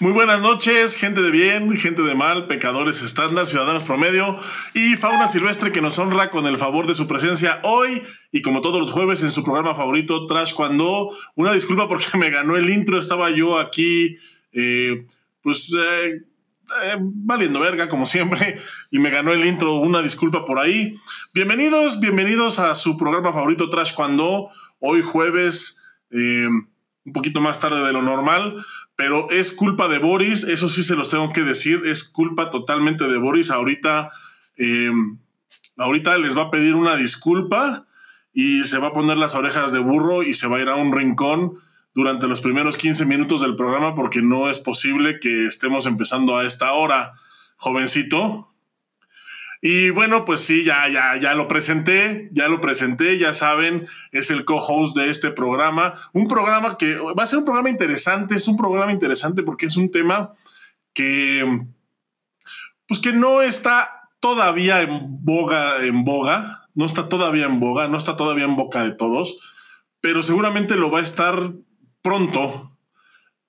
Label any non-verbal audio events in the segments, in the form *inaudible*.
Muy buenas noches, gente de bien, gente de mal, pecadores estándar, ciudadanos promedio y fauna silvestre que nos honra con el favor de su presencia hoy y como todos los jueves en su programa favorito Trash Cuando. Una disculpa porque *laughs* me ganó el intro, estaba yo aquí, eh, pues eh, eh, valiendo verga como siempre y me ganó el intro, una disculpa por ahí. Bienvenidos, bienvenidos a su programa favorito Trash Cuando, hoy jueves, un poquito más tarde de lo normal pero es culpa de Boris, eso sí se los tengo que decir, es culpa totalmente de Boris. Ahorita, eh, ahorita les va a pedir una disculpa y se va a poner las orejas de burro y se va a ir a un rincón durante los primeros 15 minutos del programa porque no es posible que estemos empezando a esta hora, jovencito. Y bueno, pues sí, ya, ya, ya lo presenté, ya lo presenté, ya saben, es el co-host de este programa. Un programa que va a ser un programa interesante, es un programa interesante porque es un tema que, pues que no está todavía en boga, en boga, no está todavía en boga, no está todavía en boca de todos, pero seguramente lo va a estar pronto,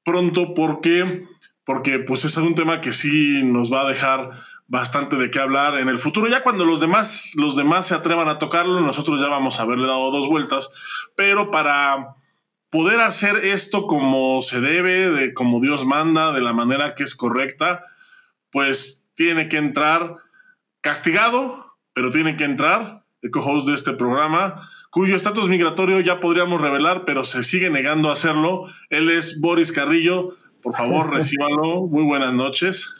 pronto porque, porque pues es un tema que sí nos va a dejar bastante de qué hablar en el futuro. Ya cuando los demás, los demás se atrevan a tocarlo, nosotros ya vamos a haberle dado dos vueltas. Pero para poder hacer esto como se debe, de como Dios manda, de la manera que es correcta, pues tiene que entrar castigado, pero tiene que entrar el co-host de este programa, cuyo estatus migratorio ya podríamos revelar, pero se sigue negando a hacerlo. Él es Boris Carrillo. Por favor, *laughs* recíbalo. Muy buenas noches.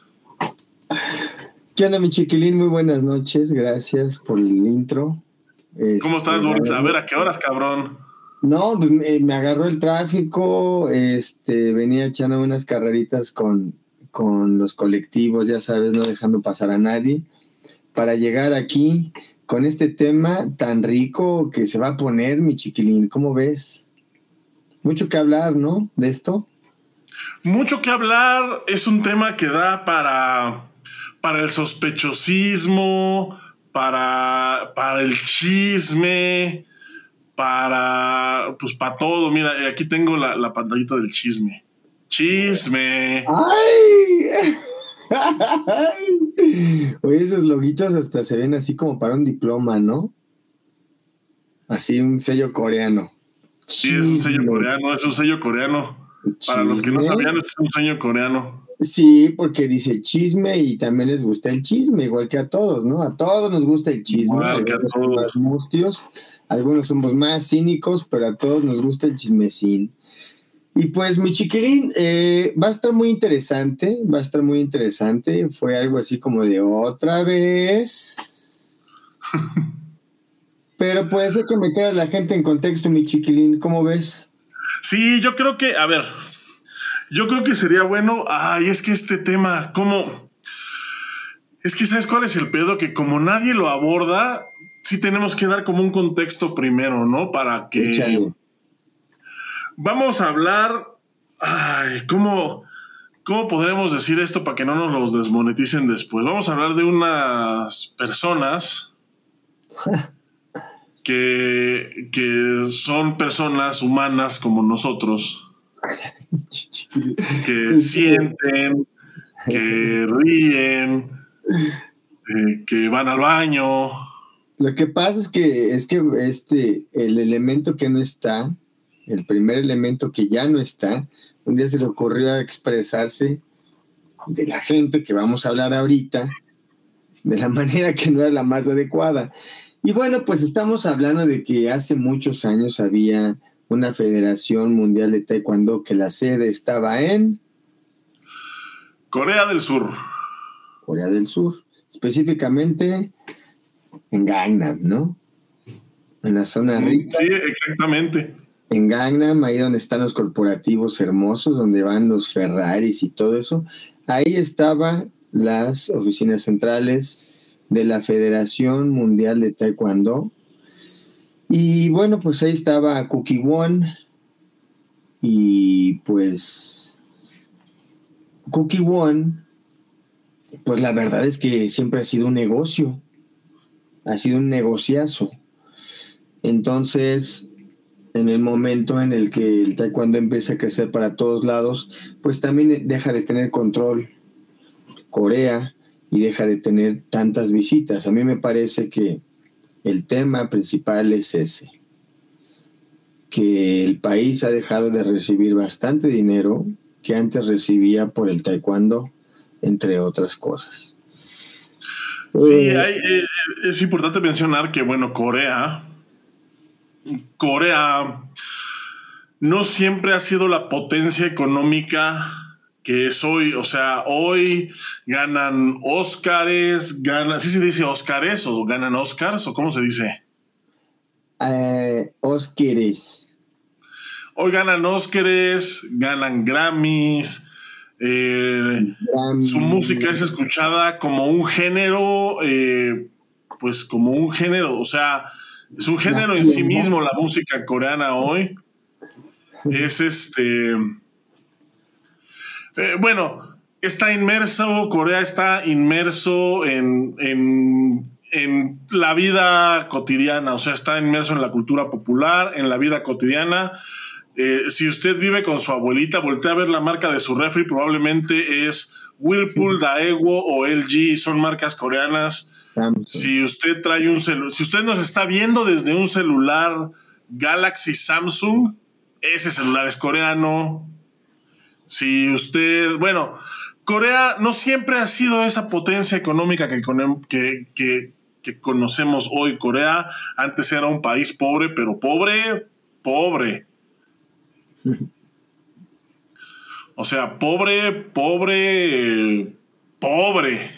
¿Qué onda, mi chiquilín? Muy buenas noches. Gracias por el intro. ¿Cómo estás, este, Boris? A ver, ¿a qué horas, cabrón? No, pues me, agarró el tráfico, este, venía echando unas carreritas con, con los colectivos, ya sabes, no dejando pasar a nadie, para llegar aquí con este tema tan rico que se va a poner, mi chiquilín. ¿Cómo ves? Mucho que hablar, ¿no? De esto. Mucho que hablar, es un tema que da para para el sospechosismo, para, para el chisme, para, pues para todo. Mira, aquí tengo la, la pantallita del chisme. Chisme. ¡Ay! *laughs* Oye, esos loguitos hasta se ven así como para un diploma, ¿no? Así un sello coreano. Sí, es un sello coreano, es un sello coreano. Para los que no sabían, es un sello coreano. Sí, porque dice chisme y también les gusta el chisme, igual que a todos, ¿no? A todos nos gusta el chisme. algunos somos más mustios, algunos somos más cínicos, pero a todos nos gusta el chismecín. Y pues, mi chiquilín, eh, va a estar muy interesante, va a estar muy interesante. Fue algo así como de otra vez. *laughs* pero puede ser que meter a la gente en contexto, mi chiquilín, ¿cómo ves? Sí, yo creo que, a ver, yo creo que sería bueno, ay, es que este tema, ¿cómo? Es que, ¿sabes cuál es el pedo? Que como nadie lo aborda, sí tenemos que dar como un contexto primero, ¿no? Para que... Vamos a hablar, ay, ¿cómo, ¿cómo podremos decir esto para que no nos los desmoneticen después? Vamos a hablar de unas personas *laughs* que, que son personas humanas como nosotros *laughs* que sienten, que ríen, eh, que van al baño. Lo que pasa es que es que este el elemento que no está, el primer elemento que ya no está, un día se le ocurrió expresarse de la gente que vamos a hablar ahorita, de la *laughs* manera que no era la más adecuada. Y bueno, pues estamos hablando de que hace muchos años había una federación mundial de taekwondo que la sede estaba en Corea del Sur. Corea del Sur, específicamente en Gangnam, ¿no? En la zona rica. Sí, exactamente. En Gangnam, ahí donde están los corporativos hermosos, donde van los Ferraris y todo eso, ahí estaban las oficinas centrales de la Federación Mundial de Taekwondo, y bueno, pues ahí estaba Cookie One. Y pues Cookie One, pues la verdad es que siempre ha sido un negocio. Ha sido un negociazo. Entonces, en el momento en el que el taekwondo empieza a crecer para todos lados, pues también deja de tener control Corea y deja de tener tantas visitas. A mí me parece que el tema principal es ese, que el país ha dejado de recibir bastante dinero que antes recibía por el taekwondo, entre otras cosas. Sí, eh, eh, es importante mencionar que, bueno, Corea, Corea no siempre ha sido la potencia económica que es hoy. O sea, hoy ganan Óscares, ganan, ¿sí se dice Óscares o ganan Óscars o cómo se dice? Eh, Óscares. Hoy ganan Óscares, ganan Grammys. Eh, su música es escuchada como un género, eh, pues como un género, o sea, es un género en sí mismo la música coreana hoy. Es este. Eh, bueno, está inmerso, Corea está inmerso en, en, en, la vida cotidiana, o sea, está inmerso en la cultura popular, en la vida cotidiana. Eh, si usted vive con su abuelita, voltea a ver la marca de su refri, probablemente es Whirlpool, Daewoo o LG, son marcas coreanas. Si usted trae un celular, si usted nos está viendo desde un celular Galaxy Samsung, ese celular es coreano. Si usted, bueno, Corea no siempre ha sido esa potencia económica que, que, conocemos hoy. Corea antes era un país pobre, pero pobre, pobre. O sea, pobre, pobre, pobre.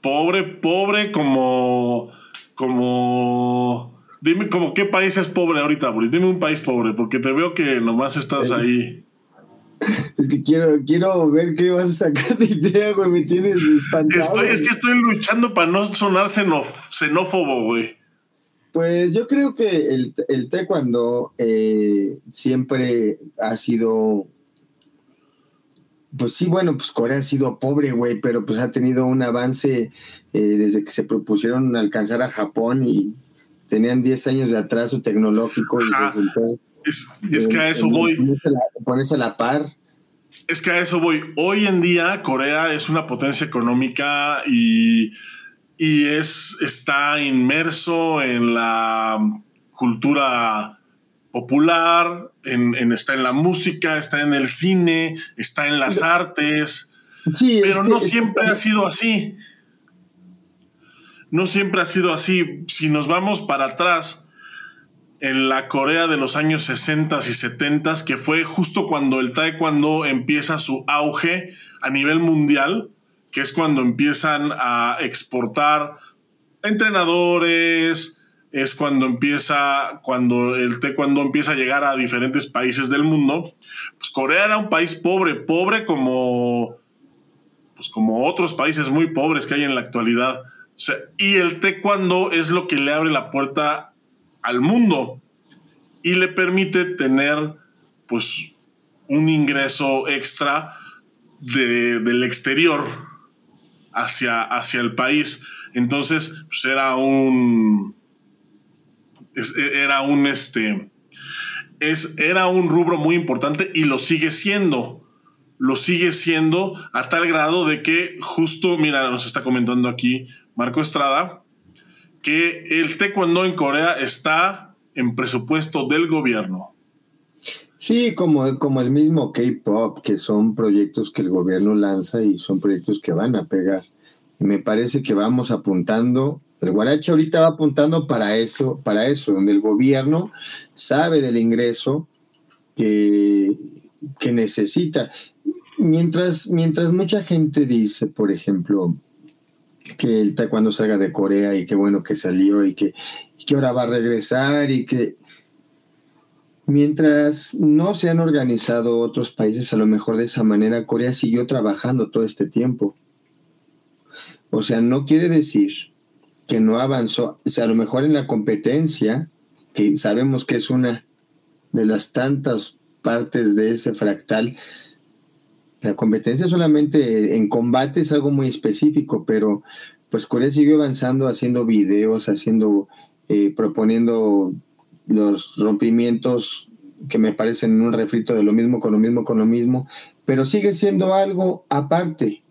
pobre, pobre como, como, dime como qué país es pobre ahorita, Boris. Dime un país pobre, porque te veo que nomás estás ahí. Es que quiero, quiero ver qué vas a sacar de idea, güey. Me tienes espantado. Estoy, es que estoy luchando para no sonar xenófobo, güey. Pues yo creo que el, el taekwondo eh, siempre ha sido pues sí, bueno, pues Corea ha sido pobre, güey, pero pues ha tenido un avance eh, desde que se propusieron alcanzar a Japón y tenían 10 años de atraso tecnológico y es, que a eso voy. Pones a la par. Es que a eso voy. Hoy en día Corea es una potencia económica y, y es, está inmerso en la cultura popular, en, está en la música, está en el cine, está en las artes, pero no siempre ha sido así. No siempre ha sido así. Si nos vamos para atrás, en la Corea de los años 60 y 70, que fue justo cuando el taekwondo empieza su auge a nivel mundial, que es cuando empiezan a exportar entrenadores, es cuando empieza, cuando el taekwondo empieza a llegar a diferentes países del mundo. Pues Corea era un país pobre, pobre como, pues como otros países muy pobres que hay en la actualidad. Y el taekwondo es lo que le abre la puerta al mundo y le permite tener, pues, un ingreso extra del exterior hacia, hacia el país. Entonces, pues era un e, era un este. Es, era un rubro muy importante y lo sigue siendo. Lo sigue siendo a tal grado de que justo, mira, nos está comentando aquí Marco Estrada, que el taekwondo en Corea está en presupuesto del gobierno. Sí, como, como el mismo K-Pop, que son proyectos que el gobierno lanza y son proyectos que van a pegar. Y me parece que vamos apuntando el Guarache ahorita va apuntando para eso, para eso, donde el gobierno sabe del ingreso que, que necesita. Mientras, mientras mucha gente dice, por ejemplo, que el taekwondo salga de Corea y qué bueno que salió y que, y que ahora va a regresar y que mientras no se han organizado otros países a lo mejor de esa manera, Corea siguió trabajando todo este tiempo. O sea, no quiere decir que no avanzó, o sea, a lo mejor en la competencia, que sabemos que es una de las tantas partes de ese fractal, la competencia solamente en combate es algo muy específico, pero pues Corea siguió avanzando, haciendo videos, haciendo, eh, proponiendo los rompimientos que me parecen un refrito de lo mismo con lo mismo con lo mismo, pero sigue siendo algo aparte.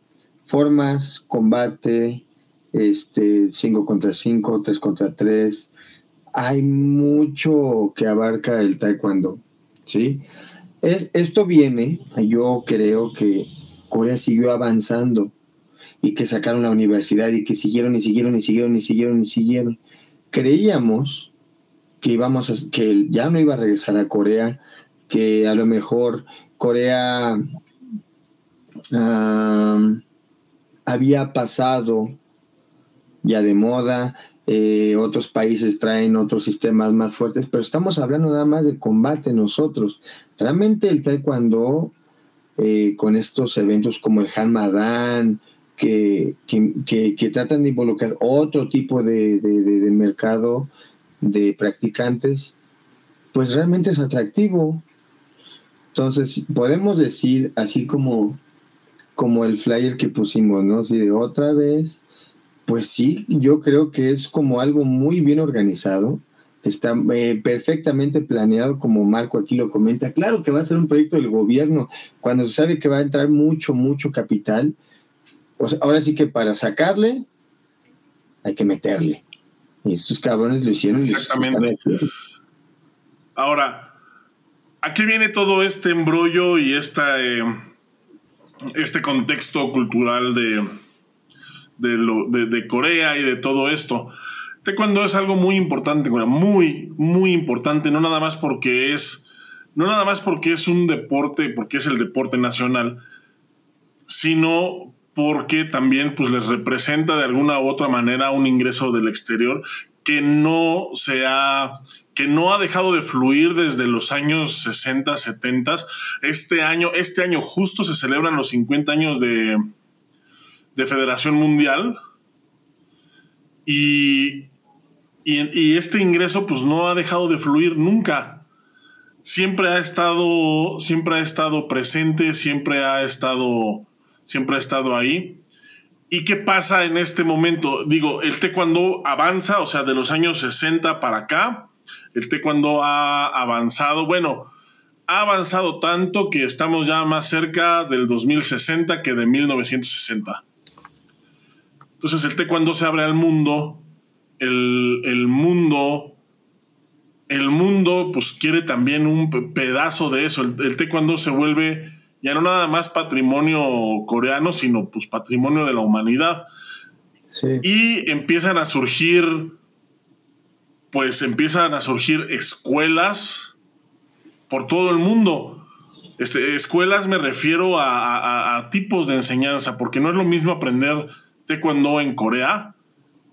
Formas, combate, este, 5 contra 5, 3 contra 3. Hay mucho que abarca el taekwondo, ¿sí? Es, esto viene, yo creo que Corea siguió avanzando y que sacaron la universidad y que siguieron y siguieron y siguieron y siguieron y siguieron. Creíamos que íbamos a, que ya no iba a regresar a Corea, que a lo mejor Corea había pasado ya de moda, eh, otros países traen otros sistemas más fuertes, pero estamos hablando nada más de combate nosotros. Realmente el taekwondo, eh, con estos eventos como el Hamadan, que, que, que, tratan de involucrar otro tipo de, de, mercado de practicantes, pues realmente es atractivo. Entonces, podemos decir, así como, como el flyer que pusimos, ¿no? Si de otra vez, pues sí, yo creo que es como algo muy bien organizado, está eh, perfectamente planeado, como Marco aquí lo comenta. Claro que va a ser un proyecto del gobierno, cuando se sabe que va a entrar mucho, mucho capital, ahora sí que para sacarle hay que meterle. Y estos cabrones lo hicieron. Exactamente. Ahora, aquí viene todo este embrollo y esta, eh, este contexto cultural de, de, de, Corea y de todo esto. Taekwondo es algo muy importante, muy, muy importante, no nada más porque es, no nada más porque es un deporte, porque es el deporte nacional, sino porque también pues, les representa de alguna u otra manera un ingreso del exterior que no se ha que no ha dejado de fluir desde los años 60, 70. Este año, este año justo se celebran los 50 años de, de Federación Mundial. Y, y, este ingreso pues no ha dejado de fluir nunca. Siempre ha estado, siempre ha estado presente, siempre ha estado siempre ha estado ahí. ¿Y qué pasa en este momento? Digo, el taekwondo avanza, o sea, de los años 60 para acá, el taekwondo ha avanzado, bueno, ha avanzado tanto que estamos ya más cerca del 2060 que de 1960. Entonces el taekwondo se abre al mundo, el, el mundo, el mundo pues quiere también un pedazo de eso, el, el taekwondo se vuelve ya no nada más patrimonio coreano, sino pues patrimonio de la humanidad. Y empiezan a surgir, pues empiezan a surgir escuelas por todo el mundo. Este, escuelas me refiero a, tipos de enseñanza, porque no es lo mismo aprender taekwondo en Corea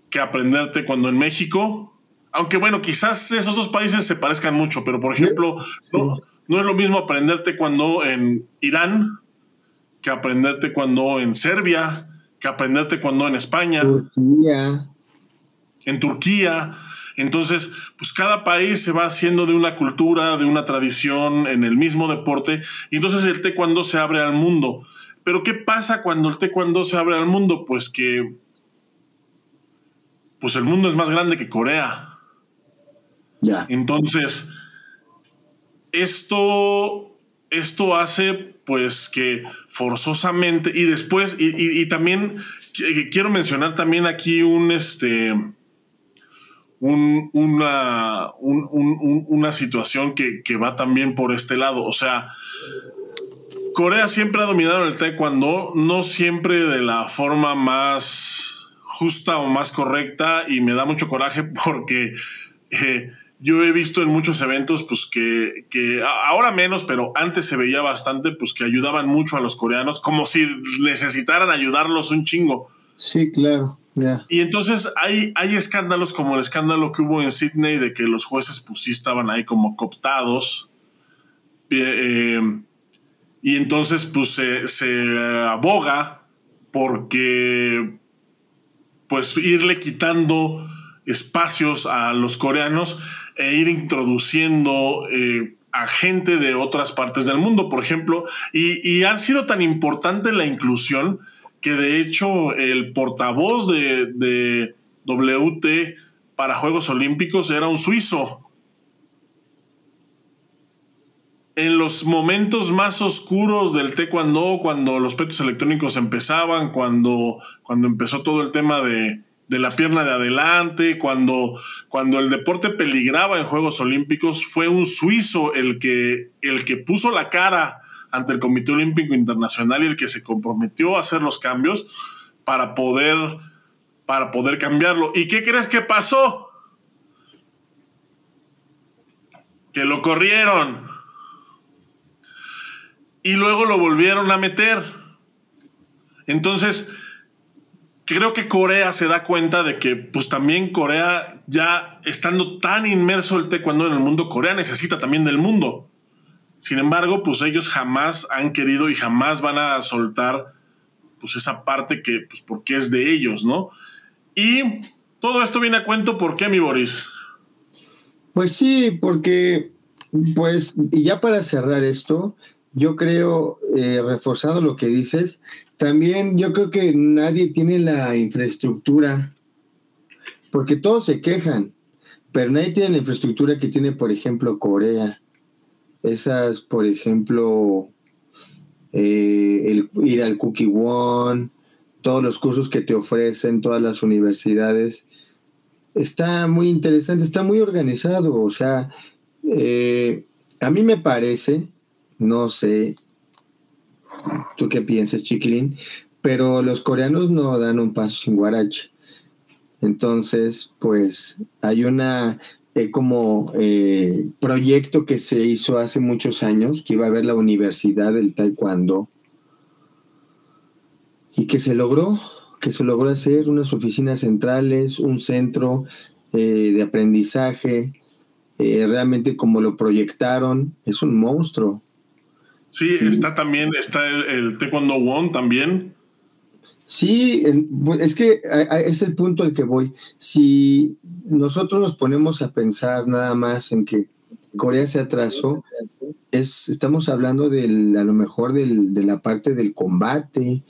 que aprender taekwondo en México. Aunque bueno, quizás esos dos países se parezcan mucho, pero por ejemplo, no, no es lo mismo aprenderte cuando en Irán que aprenderte cuando en Serbia, que aprenderte cuando en España. Turquía. En Turquía. Entonces, pues cada país se va haciendo de una cultura, de una tradición en el mismo deporte, y entonces el taekwondo se abre al mundo. Pero ¿qué pasa cuando el taekwondo se abre al mundo? Pues que pues el mundo es más grande que Corea. Ya. Entonces, esto, esto hace pues que forzosamente y después, y, también quiero mencionar también aquí un, este, un, una, una situación que, que, va también por este lado. O sea, Corea siempre ha dominado el taekwondo, no siempre de la forma más justa o más correcta, y me da mucho coraje *laughs* porque... Eh, yo he visto en muchos eventos, pues que, ahora menos, pero antes se veía bastante, pues que ayudaban mucho a los coreanos, como si necesitaran ayudarlos un chingo. Sí, claro. Y entonces hay, hay escándalos como el escándalo que hubo en Sydney de que los jueces pues sí estaban ahí como cooptados. Eh, y entonces pues se, aboga porque pues irle quitando espacios a los coreanos e ir introduciendo eh, a gente de otras partes del mundo, por ejemplo, y, ha sido tan importante la inclusión que de hecho el portavoz de, de WT para Juegos Olímpicos era un suizo. En los momentos más oscuros del taekwondo, cuando los petos electrónicos empezaban, cuando, cuando empezó todo el tema de, de la pierna de adelante, cuando, cuando el deporte peligraba en Juegos Olímpicos, fue un suizo el que, el que puso la cara ante el Comité Olímpico Internacional y el que se comprometió a hacer los cambios para poder, para poder cambiarlo. ¿Y qué crees que pasó? Que lo corrieron. Y luego lo volvieron a meter. Entonces, creo que Corea se da cuenta de que pues también Corea ya estando tan inmerso el taekwondo en el mundo, Corea necesita también del mundo. Sin embargo, pues ellos jamás han querido y jamás van a soltar pues esa parte que pues porque es de ellos, ¿no? Y todo esto viene a cuento, ¿por qué mi Boris? Pues sí, porque pues y ya para cerrar esto, yo creo, eh, reforzado lo que dices, también yo creo que nadie tiene la infraestructura, porque todos se quejan, pero nadie tiene la infraestructura que tiene, por ejemplo, Corea. Esas, por ejemplo, eh, ir al Cookie One, todos los cursos que te ofrecen, todas las universidades. Está muy interesante, está muy organizado. O sea, eh, a mí me parece, no sé, tú qué piensas, chiquilín, pero los coreanos no dan un paso sin guarache. Entonces, pues hay una eh, como eh, proyecto que se hizo hace muchos años, que iba a haber la Universidad del Taekwondo, y que se logró, que se logró hacer unas oficinas centrales, un centro eh, de aprendizaje, realmente como lo proyectaron, es un monstruo. Sí, está también, está el, Taekwondo One también. Sí, es que es el punto al que voy. Si nosotros nos ponemos a pensar nada más en que Corea se atrasó, es, estamos hablando del, a lo mejor del, de la parte del combate,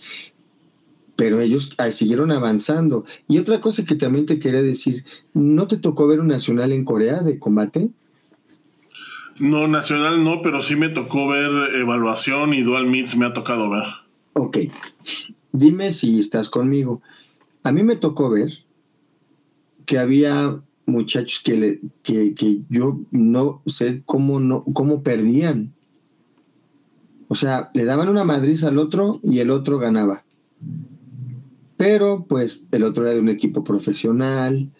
pero ellos siguieron avanzando. Y otra cosa que también te quería decir, ¿no te tocó ver un nacional en Corea de combate? No, nacional no, pero sí me tocó ver evaluación y dual meets me ha tocado ver. Ok. Dime si estás conmigo. A mí me tocó ver que había muchachos que, le, que, que yo no sé cómo, no, cómo perdían. O sea, le daban una madriz al otro y el otro ganaba. Pero pues el otro era de un equipo profesional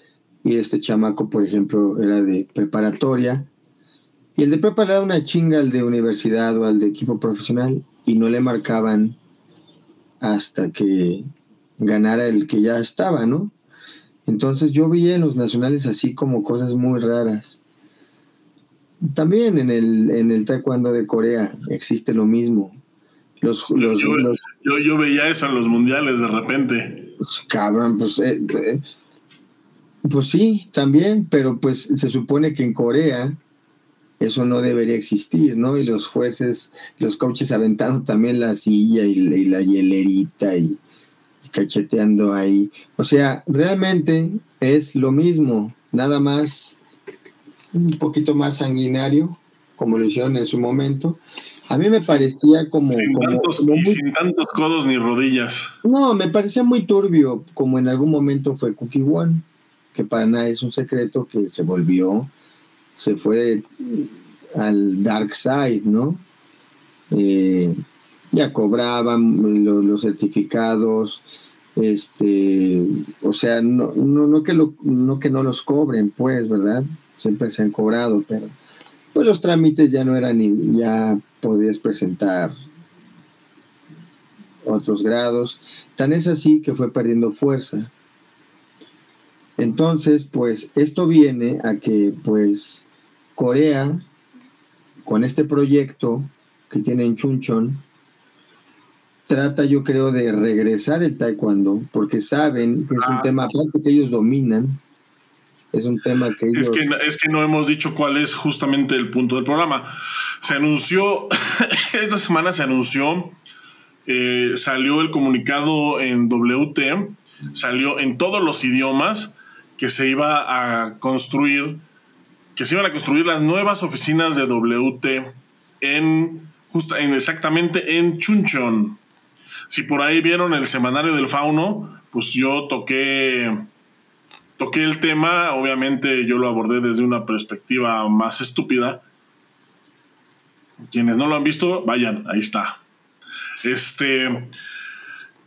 y este chamaco, por ejemplo, era de preparatoria y el de prepa le da una chinga al de universidad o al de equipo profesional y no le marcaban hasta que ganara el que ya estaba, ¿no? Entonces yo vi en los nacionales así como cosas muy raras. También en el, en el taekwondo de Corea existe lo mismo. Los, yo, veía eso en los mundiales de repente. Pues, cabrón, pues, eh, eh, pues sí, también, pero pues se supone que en Corea eso no debería existir, ¿no? Y los jueces, los coaches aventando también la silla y, la hielerita y, cacheteando ahí. O sea, realmente es lo mismo, nada más un poquito más sanguinario, como lo hicieron en su momento. A mí me parecía como... Sin, tantos, sin tantos codos ni rodillas. No, me parecía muy turbio, como en algún momento fue Cookie One, que para nada es un secreto que se volvió se fue al dark side, ¿no? Eh, ya cobraban los, certificados, este, o sea, no, no, que lo, no que no los cobren, pues, ¿verdad? Siempre se han cobrado, pero pues los trámites ya no eran, ya podías presentar otros grados. Tan es así que fue perdiendo fuerza. Entonces, pues esto viene a que pues Corea, con este proyecto que tiene en Chunchon, trata yo creo de regresar el taekwondo, porque saben que es un ah. tema aparte que ellos dominan, es un tema que ellos... Es que, es que no hemos dicho cuál es justamente el punto del programa. Se anunció, *laughs* esta semana se anunció eh, salió el comunicado en WT, salió en todos los idiomas que se iba a construir, que se iban a construir las nuevas oficinas de WT en, justa, en exactamente en Chunchon. Si por ahí vieron el semanario del fauno, pues yo toqué toqué el tema, obviamente yo lo abordé desde una perspectiva más estúpida. Quienes no lo han visto, vayan, ahí está. Este,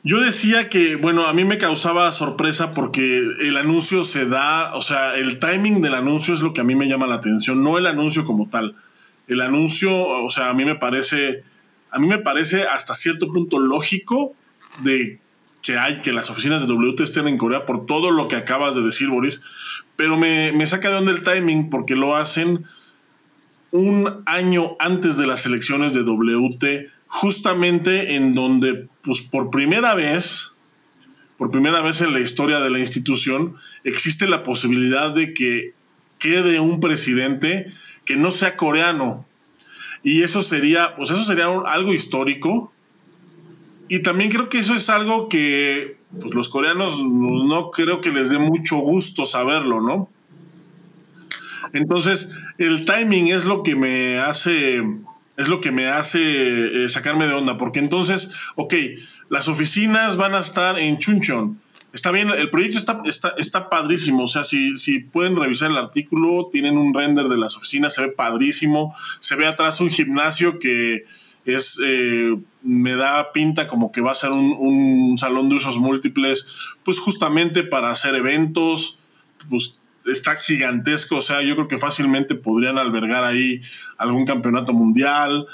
yo decía que, bueno, a mí me causaba sorpresa porque el anuncio se da, o sea, el timing del anuncio es lo que a mí me llama la atención, no el anuncio como tal. El anuncio, o sea, a mí me parece, a mí me parece hasta cierto punto lógico de que hay, que las oficinas de WT estén en Corea por todo lo que acabas de decir, Boris, pero me, me saca de onda el timing porque lo hacen un año antes de las elecciones de WT, justamente en donde, pues por primera vez, por primera vez en la historia de la institución, existe la posibilidad de que quede un presidente que no sea coreano. Y eso sería, pues eso sería algo histórico, y también creo que eso es algo que pues, los coreanos no creo que les dé mucho gusto saberlo, ¿no? Entonces, el timing es lo que me hace, es lo que me hace eh, sacarme de onda, porque entonces, ok, las oficinas van a estar en Chuncheon. Está bien, el proyecto está, está, está padrísimo. O sea, si, si pueden revisar el artículo, tienen un render de las oficinas, se ve padrísimo. Se ve atrás un gimnasio que, es, eh, me da pinta como que va a ser un, salón de usos múltiples, pues justamente para hacer eventos, pues está gigantesco, o sea, yo creo que fácilmente podrían albergar ahí algún campeonato mundial,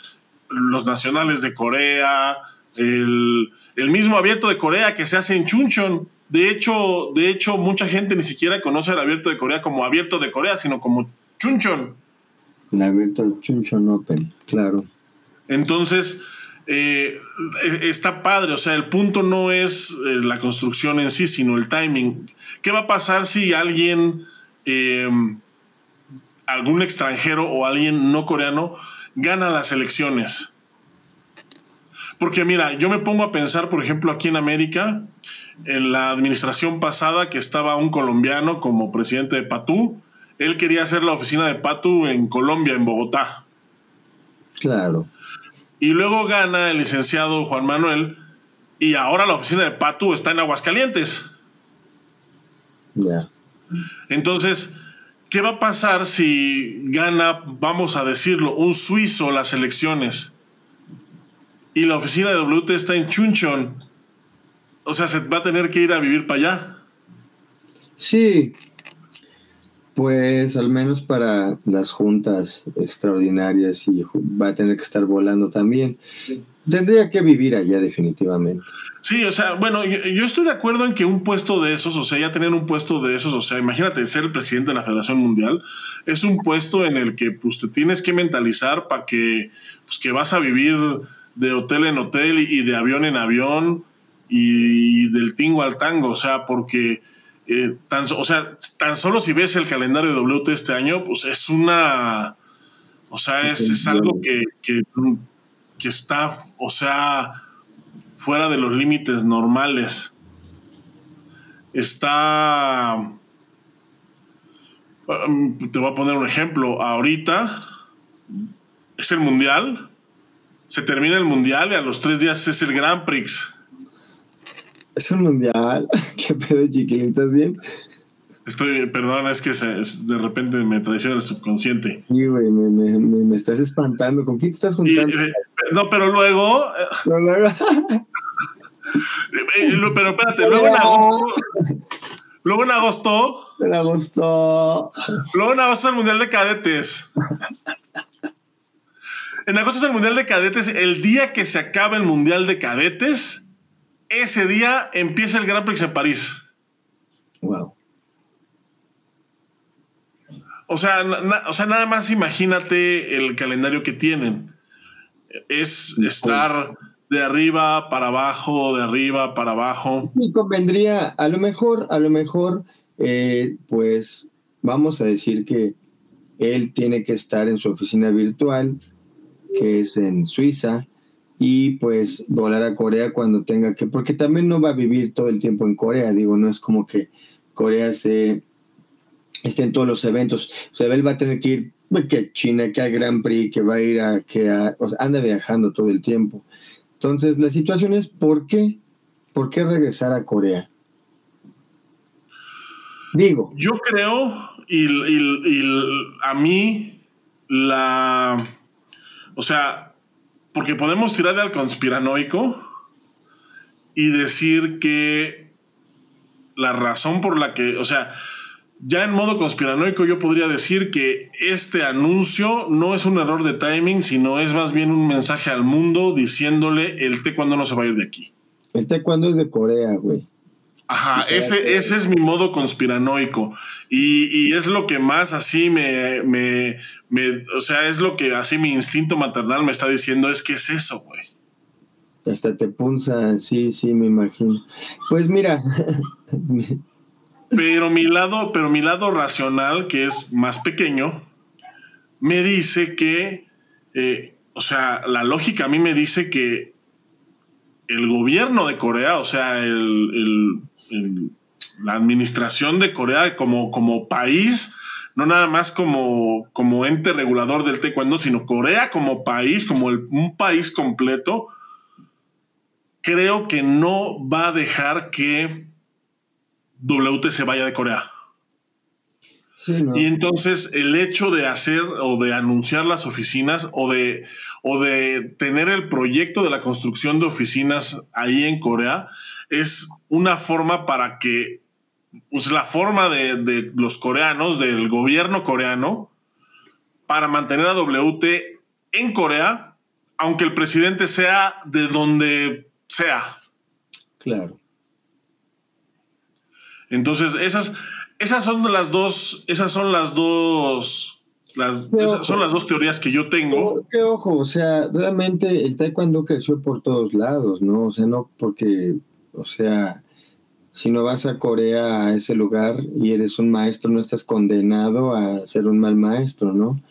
los nacionales de Corea, el, mismo abierto de Corea que se hace en Chuncheon. De hecho, de hecho, mucha gente ni siquiera conoce el abierto de Corea como abierto de Corea, sino como Chuncheon. El abierto de Chuncheon Open, claro. Entonces, eh, está padre, o sea, el punto no es eh, la construcción en sí, sino el timing. ¿Qué va a pasar si alguien, em, algún extranjero o alguien no coreano, gana las elecciones? Porque mira, yo me pongo a pensar, por ejemplo, aquí en América, en la administración pasada que estaba un colombiano como presidente de Patú, él quería hacer la oficina de Patu en Colombia, en Bogotá. Claro. Y luego gana el licenciado Juan Manuel y ahora la oficina de Patu está en Aguascalientes. Ya. Entonces, ¿qué va a pasar si gana, vamos a decirlo, un suizo las elecciones? Y la oficina de WT está en Chunchon. O sea, se va a tener que ir a vivir para allá. Sí, pues al menos para las juntas extraordinarias y va a tener que estar volando también. Tendría que vivir allá definitivamente. Sí, o sea, bueno, yo, estoy de acuerdo en que un puesto de esos, o sea, ya tener un puesto de esos, o sea, imagínate ser el presidente de la Federación Mundial, es un puesto en el que pues te tienes que mentalizar para que, pues, que vas a vivir de hotel en hotel y de avión en avión y del tingo al tango, o sea, porque eh, tan, o sea, tan solo si ves el calendario de WT este año, pues es una. O sea, es, algo que, que, está, o sea, fuera de los límites normales. Está. Um, te voy a poner un ejemplo. Ahorita es el mundial. Se termina el mundial y a los tres días es el Grand Prix. Es un mundial. *laughs* ¿Qué pedo, chiquilín? ¿Estás bien? Estoy, perdón, es que de repente me traiciona el subconsciente. Sí, güey, me, me, me, estás espantando. ¿Con quién te estás juntando? Eh, no, pero luego. No, luego. *laughs* Eh, pero espérate, luego en agosto. Luego en agosto. *laughs* En agosto. Luego en agosto es el Mundial de Cadetes. En agosto es el Mundial de Cadetes. El día que se acaba el Mundial de Cadetes ese día empieza el Grand Prix en París. Wow. O sea, o sea, nada más imagínate el calendario que tienen. Es estar de arriba para abajo, de arriba para abajo. Y convendría, a lo mejor, a lo mejor, eh, pues vamos a decir que él tiene que estar en su oficina virtual, que es en Suiza, y pues volar a Corea cuando tenga que, porque también no va a vivir todo el tiempo en Corea, digo, no es como que Corea se esté en todos los eventos, o sea, él va a tener que ir pues, que a China, que al Grand Prix, que va a ir a, que anda viajando todo el tiempo. Entonces, la situación es, ¿por qué? ¿Por qué regresar a Corea? Digo. Yo creo, y, a mí, la. O sea, porque podemos tirarle al conspiranoico y decir que la razón por la que. O sea, ya en modo conspiranoico yo podría decir que este anuncio no es un error de timing, sino es más bien un mensaje al mundo diciéndole el taekwondo no se va a ir de aquí. El taekwondo es de Corea, güey. Ajá, ese, ese es mi modo conspiranoico. Y, es lo que más así me, me, O sea, es lo que así mi instinto maternal me está diciendo: es que es eso, güey. Hasta te punza, sí, sí, me imagino. Pues mira. *laughs* pero mi lado, pero mi lado racional, que es más pequeño, me dice que. Eh, o sea, la lógica a mí me dice que el gobierno de Corea, o sea, el la administración de Corea como, como país, no nada más como, como ente regulador del taekwondo, sino Corea como país, como un país completo, creo que no va a dejar que WT se vaya de Corea. Y entonces el hecho de hacer o de anunciar las oficinas o de, o de tener el proyecto de la construcción de oficinas ahí en Corea es una forma para que, pues la forma de, los coreanos, del gobierno coreano, para mantener a WT en Corea, aunque el presidente sea de donde sea. Claro. Entonces, esas, esas son las dos, esas son las dos, las, son las dos teorías que yo tengo. Qué ojo, o sea, realmente el taekwondo creció por todos lados, ¿no? O sea, no porque o sea, si no vas a Corea a ese lugar y eres un maestro, no estás condenado a ser un mal maestro, ¿no?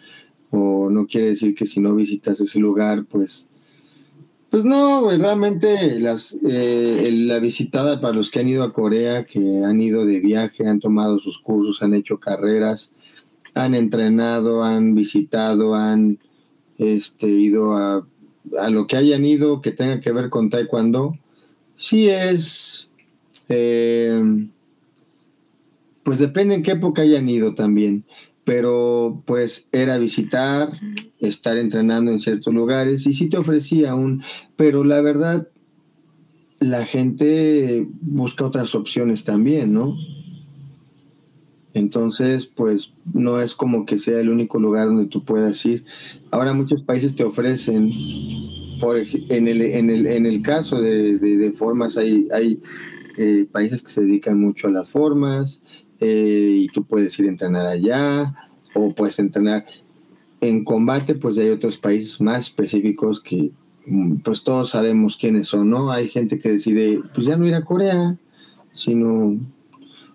O no quiere decir que si no visitas ese lugar, pues, pues no, realmente las, eh, la visitada para los que han ido a Corea, que han ido de viaje, han tomado sus cursos, han hecho carreras, han entrenado, han visitado, han este, ido a, a lo que hayan ido que tenga que ver con taekwondo, Sí es, eh, pues depende en qué época hayan ido también, pero pues era visitar, estar entrenando en ciertos lugares y sí te ofrecía un, pero la verdad, la gente busca otras opciones también, ¿no? Entonces, pues no es como que sea el único lugar donde tú puedas ir. Ahora muchos países te ofrecen por, en, el, en, el, en el caso de, formas, hay, hay eh, países que se dedican mucho a las formas eh, y tú puedes ir a entrenar allá o puedes entrenar en combate, pues hay otros países más específicos que mm, pues todos sabemos quiénes son, ¿no? Hay gente que decide, pues ya no ir a Corea, sino,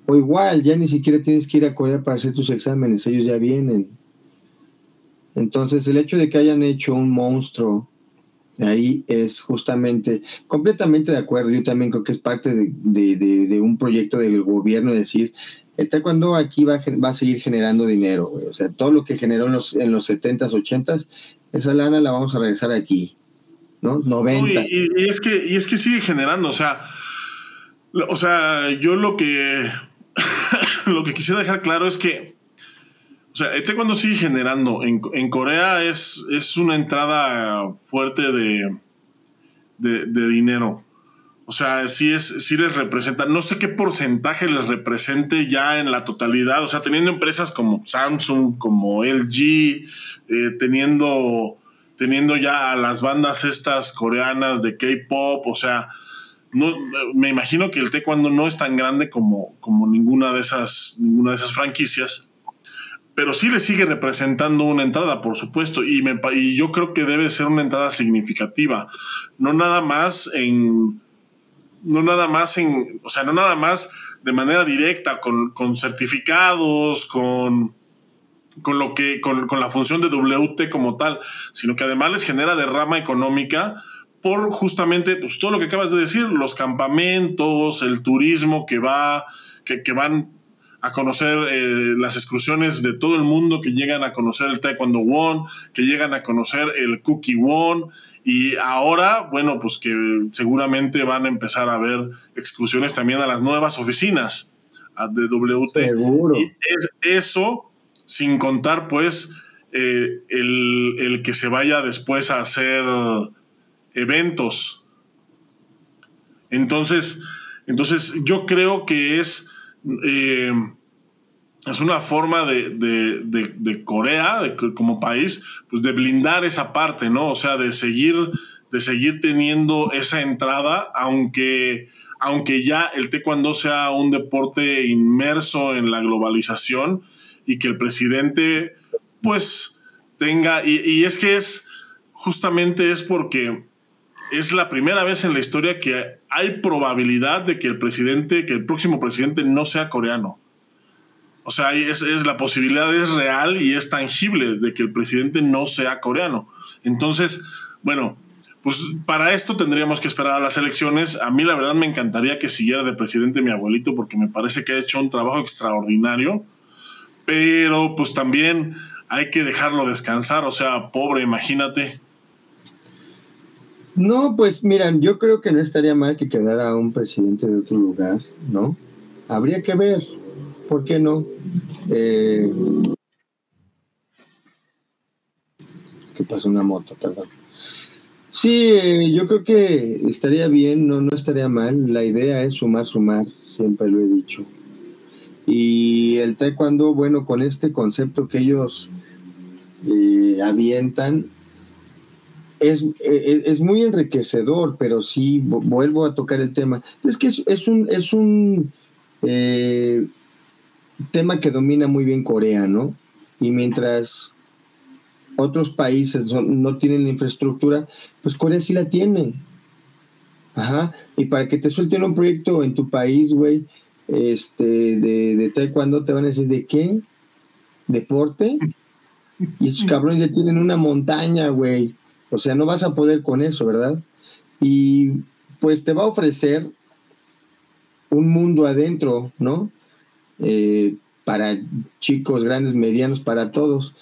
o igual, ya ni siquiera tienes que ir a Corea para hacer tus exámenes, ellos ya vienen. Entonces, el hecho de que hayan hecho un monstruo Ahí es justamente, completamente de acuerdo, yo también creo que es parte de, un proyecto del gobierno, decir, el taekwondo aquí va, va a seguir generando dinero, o sea, todo lo que generó en los, en los 70s, 80s, esa lana la vamos a regresar aquí, ¿no? 90. y, es que, y es que sigue generando, o sea, o sea, yo lo que, *laughs* lo que quisiera dejar claro es que o sea, el taekwondo sigue generando. En, Corea es, es una entrada fuerte de, de, dinero. O sea, sí, es, sí les representa, no sé qué porcentaje les represente ya en la totalidad, o sea, teniendo empresas como Samsung, como LG, eh, teniendo, teniendo ya a las bandas estas coreanas de K-pop, o sea, no, me imagino que el taekwondo no es tan grande como, como ninguna, de esas, ninguna de esas franquicias, pero sí le sigue representando una entrada, por supuesto, y, me, y yo creo que debe ser una entrada significativa, no nada más en, no nada más en, o sea, no nada más de manera directa, con, con certificados, con, con lo que, con, con, la función de WT como tal, sino que además les genera derrama económica por justamente pues, todo lo que acabas de decir, los campamentos, el turismo que va, que, que van a conocer eh, las excursiones de todo el mundo, que llegan a conocer el Taekwondo Won, que llegan a conocer el Cookie Won, y ahora, bueno, pues que seguramente van a empezar a ver excursiones también a las nuevas oficinas de WT. Seguro. Y es eso, sin contar, pues, eh, el, el que se vaya después a hacer eventos. Entonces, entonces yo creo que es, eh, es una forma de, de, de, Corea como país, pues de blindar esa parte, ¿no? O sea, de seguir, de seguir teniendo esa entrada, aunque, aunque ya el taekwondo sea un deporte inmerso en la globalización y que el presidente, pues, tenga, y, y es que es, justamente es porque es la primera vez en la historia que hay probabilidad de que el presidente, que el próximo presidente no sea coreano. O sea, es, es, la posibilidad es real y es tangible de que el presidente no sea coreano. Entonces, bueno, pues para esto tendríamos que esperar a las elecciones. A mí la verdad me encantaría que siguiera de presidente mi abuelito porque me parece que ha hecho un trabajo extraordinario. Pero pues también hay que dejarlo descansar. O sea, pobre, imagínate no, pues miran, yo creo que no estaría mal que quedara un presidente de otro lugar, ¿no? Habría que ver, ¿por qué no? Eh, que pasó una moto, perdón. Sí, eh, yo creo que estaría bien, no, no estaría mal. La idea es sumar, sumar, siempre lo he dicho. Y el taekwondo, bueno, con este concepto que ellos eh, avientan, es, es, muy enriquecedor, pero sí, vuelvo a tocar el tema. Es que es, un, es un eh, tema que domina muy bien Corea, ¿no? Y mientras otros países no tienen la infraestructura, pues Corea sí la tiene. Ajá. Y para que te suelten un proyecto en tu país, güey, este, de, de taekwondo, te van a decir, ¿de qué? ¿Deporte? Y esos *laughs* cabrones ya tienen una montaña, güey. O sea, no vas a poder con eso, ¿verdad? Y pues te va a ofrecer un mundo adentro, ¿no? Eh, para chicos, grandes, medianos, para todos.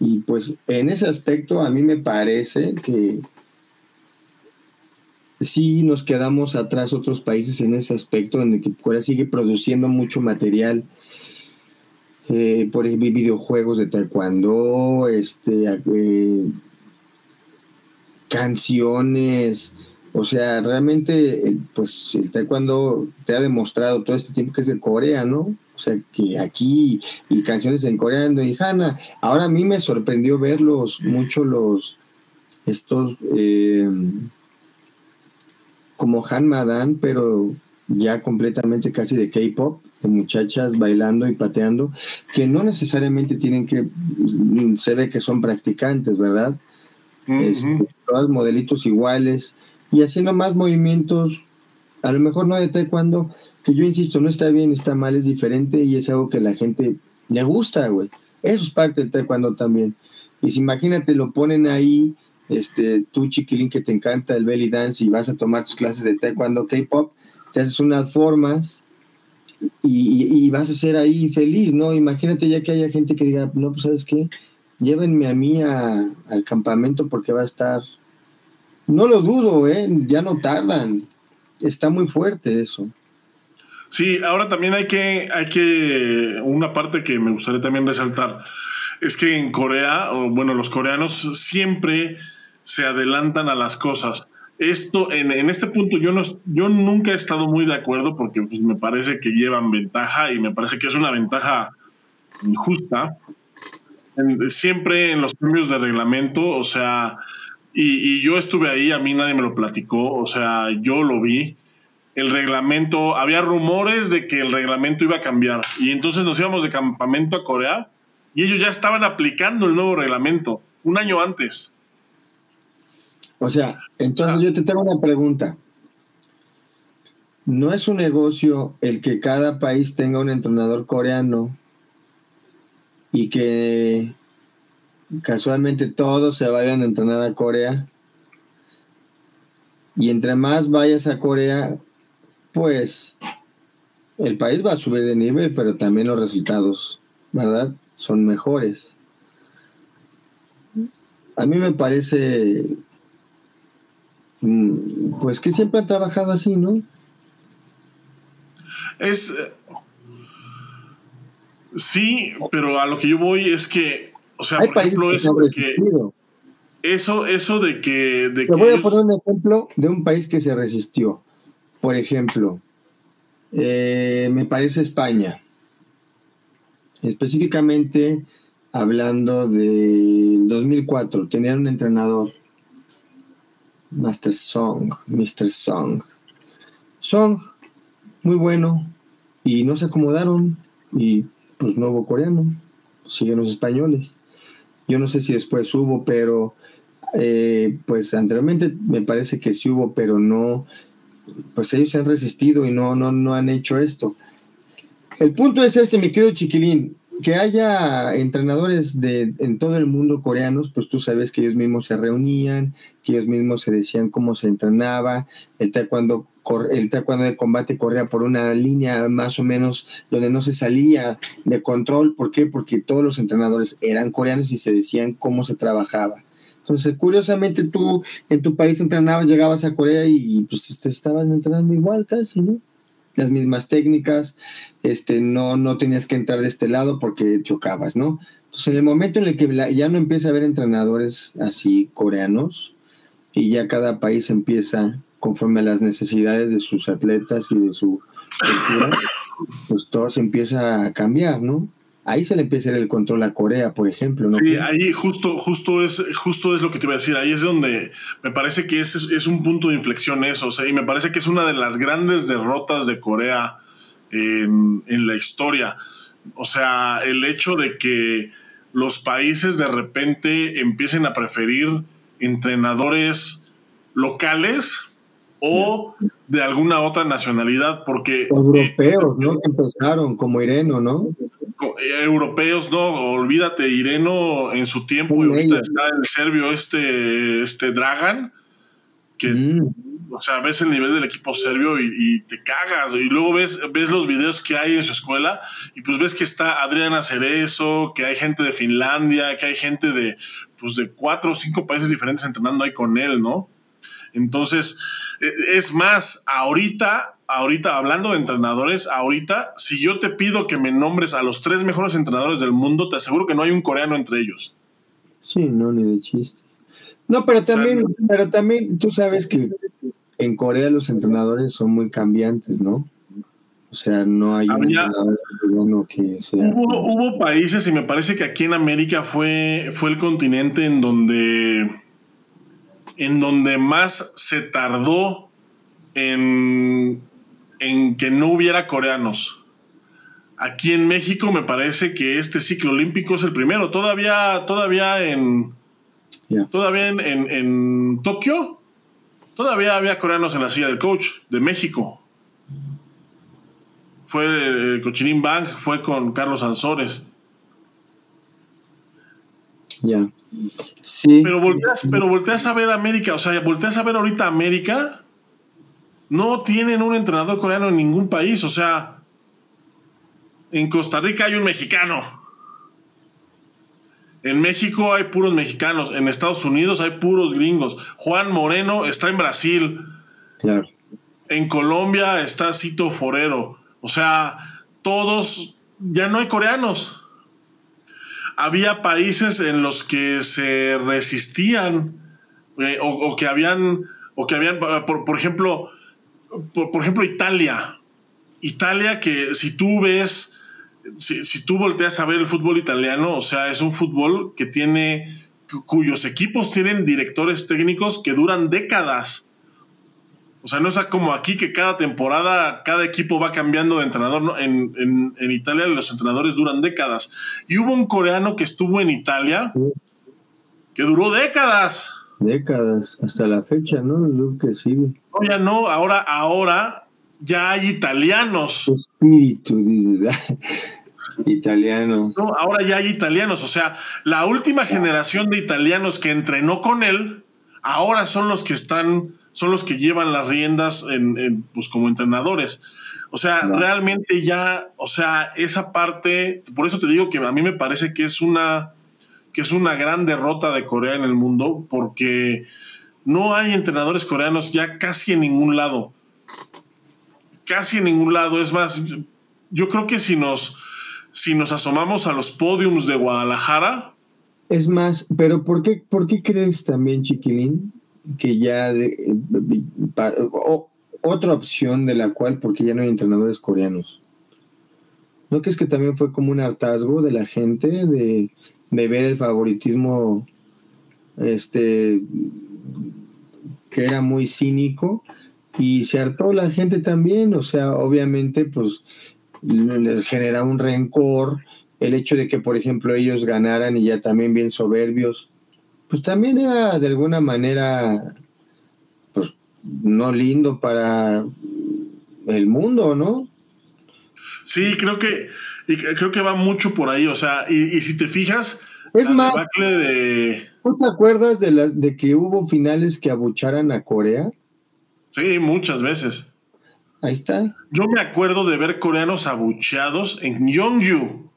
Y pues en ese aspecto a mí me parece que sí nos quedamos atrás otros países en ese aspecto, en el que Corea sigue produciendo mucho material. Eh, por ejemplo, videojuegos de taekwondo, este, eh, canciones, o sea, realmente, pues el taekwondo te ha demostrado todo este tiempo que es de Corea, ¿no? O sea, que aquí y canciones en coreano y Hana. Ahora a mí me sorprendió verlos mucho los, estos, eh, como Han Madan, pero ya completamente casi de K-pop, de muchachas bailando y pateando, que no necesariamente tienen que, se ve que son practicantes, ¿verdad? Este, todos modelitos iguales y haciendo más movimientos, a lo mejor no de taekwondo, que yo insisto, no está bien, está mal, es diferente y es algo que la gente le gusta, güey. Eso es parte del taekwondo también. Y si imagínate, lo ponen ahí, este, tú chiquilín que te encanta el belly dance y vas a tomar tus clases de taekwondo K-pop, te haces unas formas y, y, vas a ser ahí feliz, ¿no? Imagínate ya que haya gente que diga, no, pues sabes qué, llévenme a mí al campamento porque va a estar, no lo dudo, ¿eh? ya no tardan, está muy fuerte eso. Sí, ahora también hay que, hay que, una parte que me gustaría también resaltar, es que en Corea, o bueno, los coreanos siempre se adelantan a las cosas. Esto, en, en este punto, yo, no, yo nunca he estado muy de acuerdo porque pues, me parece que llevan ventaja y me parece que es una ventaja injusta, siempre en los cambios de reglamento, o sea, y, yo estuve ahí, a mí nadie me lo platicó, o sea, yo lo vi. El reglamento, había rumores de que el reglamento iba a cambiar y entonces nos íbamos de campamento a Corea y ellos ya estaban aplicando el nuevo reglamento un año antes. O sea, entonces yo te tengo una pregunta. ¿No es un negocio el que cada país tenga un entrenador coreano y que casualmente todos se vayan a entrenar a Corea Y entre más vayas a Corea, pues el país va a subir de nivel, pero también los resultados, ¿verdad? Son mejores. A mí me parece, mm, pues que siempre han trabajado así, ¿no? Es... Sí, pero a lo que yo voy es que, o sea, por ejemplo, eso que, eso, eso de que... De Te voy a poner un ejemplo de un país que se resistió. Por ejemplo, eh, me parece España. Específicamente hablando del 2004, tenían un entrenador, Master Song, Mr. Song. Song, muy bueno, y no se acomodaron, y pues no hubo coreano, siguen los españoles. Yo no sé si después hubo, pero eh, pues anteriormente me parece que sí hubo, pero no, pues ellos se han resistido y no, no, no han hecho esto. El punto es este, mi querido chiquilín, que haya entrenadores de, en todo el mundo coreanos, pues tú sabes que ellos mismos se reunían, que ellos mismos se decían cómo se entrenaba, el taekwondo, el taekwondo de combate corría por una línea más o menos donde no se salía de control. ¿Por qué? Porque todos los entrenadores eran coreanos y se decían cómo se trabajaba. Entonces, curiosamente, tú en tu país entrenabas, llegabas a Corea y, pues te estaban entrenando igual casi, ¿no? Las mismas técnicas, este, no, no tenías que entrar de este lado porque chocabas, ¿no? Entonces, en el momento en el que ya no empieza a haber entrenadores así coreanos y ya cada país empieza conforme a las necesidades de sus atletas y de su cultura, pues todo se empieza a cambiar, ¿no? Ahí se le empieza a ir el control a Corea, por ejemplo. ¿no? Sí, ahí justo, justo, es, justo es lo que te iba a decir. Ahí es donde me parece que es, es un punto de inflexión eso. O sea, y me parece que es una de las grandes derrotas de Corea en, en la historia. O sea, el hecho de que los países de repente empiecen a preferir entrenadores locales o de alguna otra nacionalidad, porque... Europeos, ¿no? Que empezaron, como Ireno, ¿no? Europeos, no, olvídate, Ireno en su tiempo, y ahorita está el serbio este, este Dragan, que, mm. o sea, ves el nivel del equipo serbio y, te cagas, y luego ves, ves los videos que hay en su escuela, y pues ves que está Adriana Cerezo, que hay gente de Finlandia, que hay gente de, pues de cuatro o cinco países diferentes entrenando ahí con él, ¿no? Entonces, e, es más, ahorita ahorita, hablando de entrenadores, ahorita, si yo te pido que me nombres a los tres mejores entrenadores del mundo, te aseguro que no hay un coreano entre ellos. Sí, no, ni de chiste. No, pero también, pero también tú sabes que en Corea los entrenadores son muy cambiantes, ¿no? O sea, no hay un entrenador que sea. Hubo, países, y me parece que aquí en América fue, fue el continente en donde, en donde más se tardó en en que no hubiera coreanos. Aquí en México me parece que este ciclo olímpico es el primero. Todavía, todavía en. Todavía en, en, Tokio. Todavía había coreanos en la silla del coach de México. Fue el Cochinín Bang, fue con Carlos Ansores. Ya. Sí. Pero volteas, pero volteas a ver América, o sea, volteas a ver ahorita América no tienen un entrenador coreano en ningún país. O sea, en Costa Rica hay un mexicano. En México hay puros mexicanos. En Estados Unidos hay puros gringos. Juan Moreno está en Brasil. Claro. En Colombia está Cito Forero. O sea, todos, ya no hay coreanos. Había países en los que se resistían eh, o, que habían, o que habían, por ejemplo, por, ejemplo, Italia. Italia que si tú ves, si, tú volteas a ver el fútbol italiano, o sea, es un fútbol que tiene, cuyos equipos tienen directores técnicos que duran décadas. O sea, no es como aquí que cada temporada cada equipo va cambiando de entrenador. En, en, en, Italia los entrenadores duran décadas. Y hubo un coreano que estuvo en Italia que duró décadas. Décadas, hasta la fecha, ¿no? Lo que sigue. No, ya no, ahora, ahora ya hay italianos. Espíritu, dices. *laughs* italianos. No, ahora ya hay italianos. O sea, la última generación de italianos que entrenó con él, ahora son los que están son los que llevan las riendas en, pues como entrenadores. O sea, realmente ya, o sea, esa parte, por eso te digo que a mí me parece que es una, que es una gran derrota de Corea en el mundo, porque no hay entrenadores coreanos ya casi en ningún lado. Casi en ningún lado. Es más, yo creo que si nos, si nos asomamos a los podiums de Guadalajara. Es más, pero ¿por qué, por qué crees también, Chiquilín, que ya de, otra opción de la cual, porque ya no hay entrenadores coreanos? ¿No crees que también fue como un hartazgo de la gente de, de ver el favoritismo este que era muy cínico y se hartó la gente también, o sea, obviamente pues les genera un rencor el hecho de que por ejemplo ellos ganaran y ya también bien soberbios, pues también era de alguna manera pues no lindo para el mundo, ¿no? Sí, creo que creo que va mucho por ahí, o sea, y, si te fijas, es más, de... ¿tú te acuerdas de, las de que hubo finales que abucharan a Corea? Sí, muchas veces. Ahí está. Yo me acuerdo de ver coreanos abucheados en Yongju.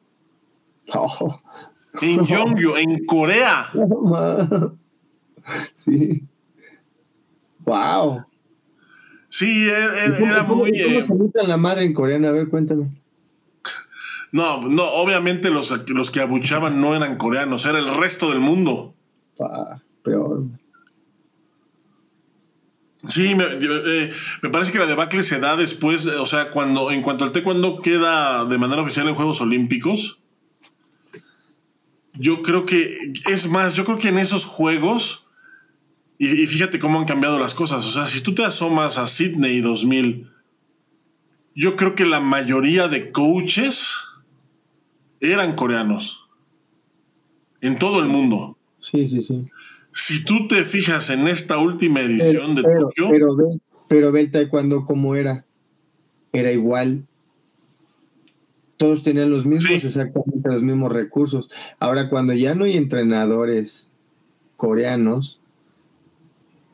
Oh. En Yongju, en Corea. *laughs* sí. Wow. Sí, era, era muy. ¿Cómo se la madre en coreano? A ver, cuéntame. No, no, obviamente los, los que abuchaban no eran coreanos, era el resto del mundo. Peor. Sí, eh, me, parece que la debacle se da después, o sea, cuando en cuanto al taekwondo queda de manera oficial en Juegos Olímpicos. Yo creo que, es más, yo creo que en esos Juegos, y, y fíjate cómo han cambiado las cosas, o sea, si tú te asomas a Sydney 2000, yo creo que la mayoría de coaches eran coreanos. En todo el mundo. Sí, sí, sí. Si tú te fijas en esta última edición de Tokio. Pero ve, pero ve el taekwondo como era. Era igual. Todos tenían los mismos, exactamente los mismos recursos. Ahora, cuando ya no hay entrenadores coreanos,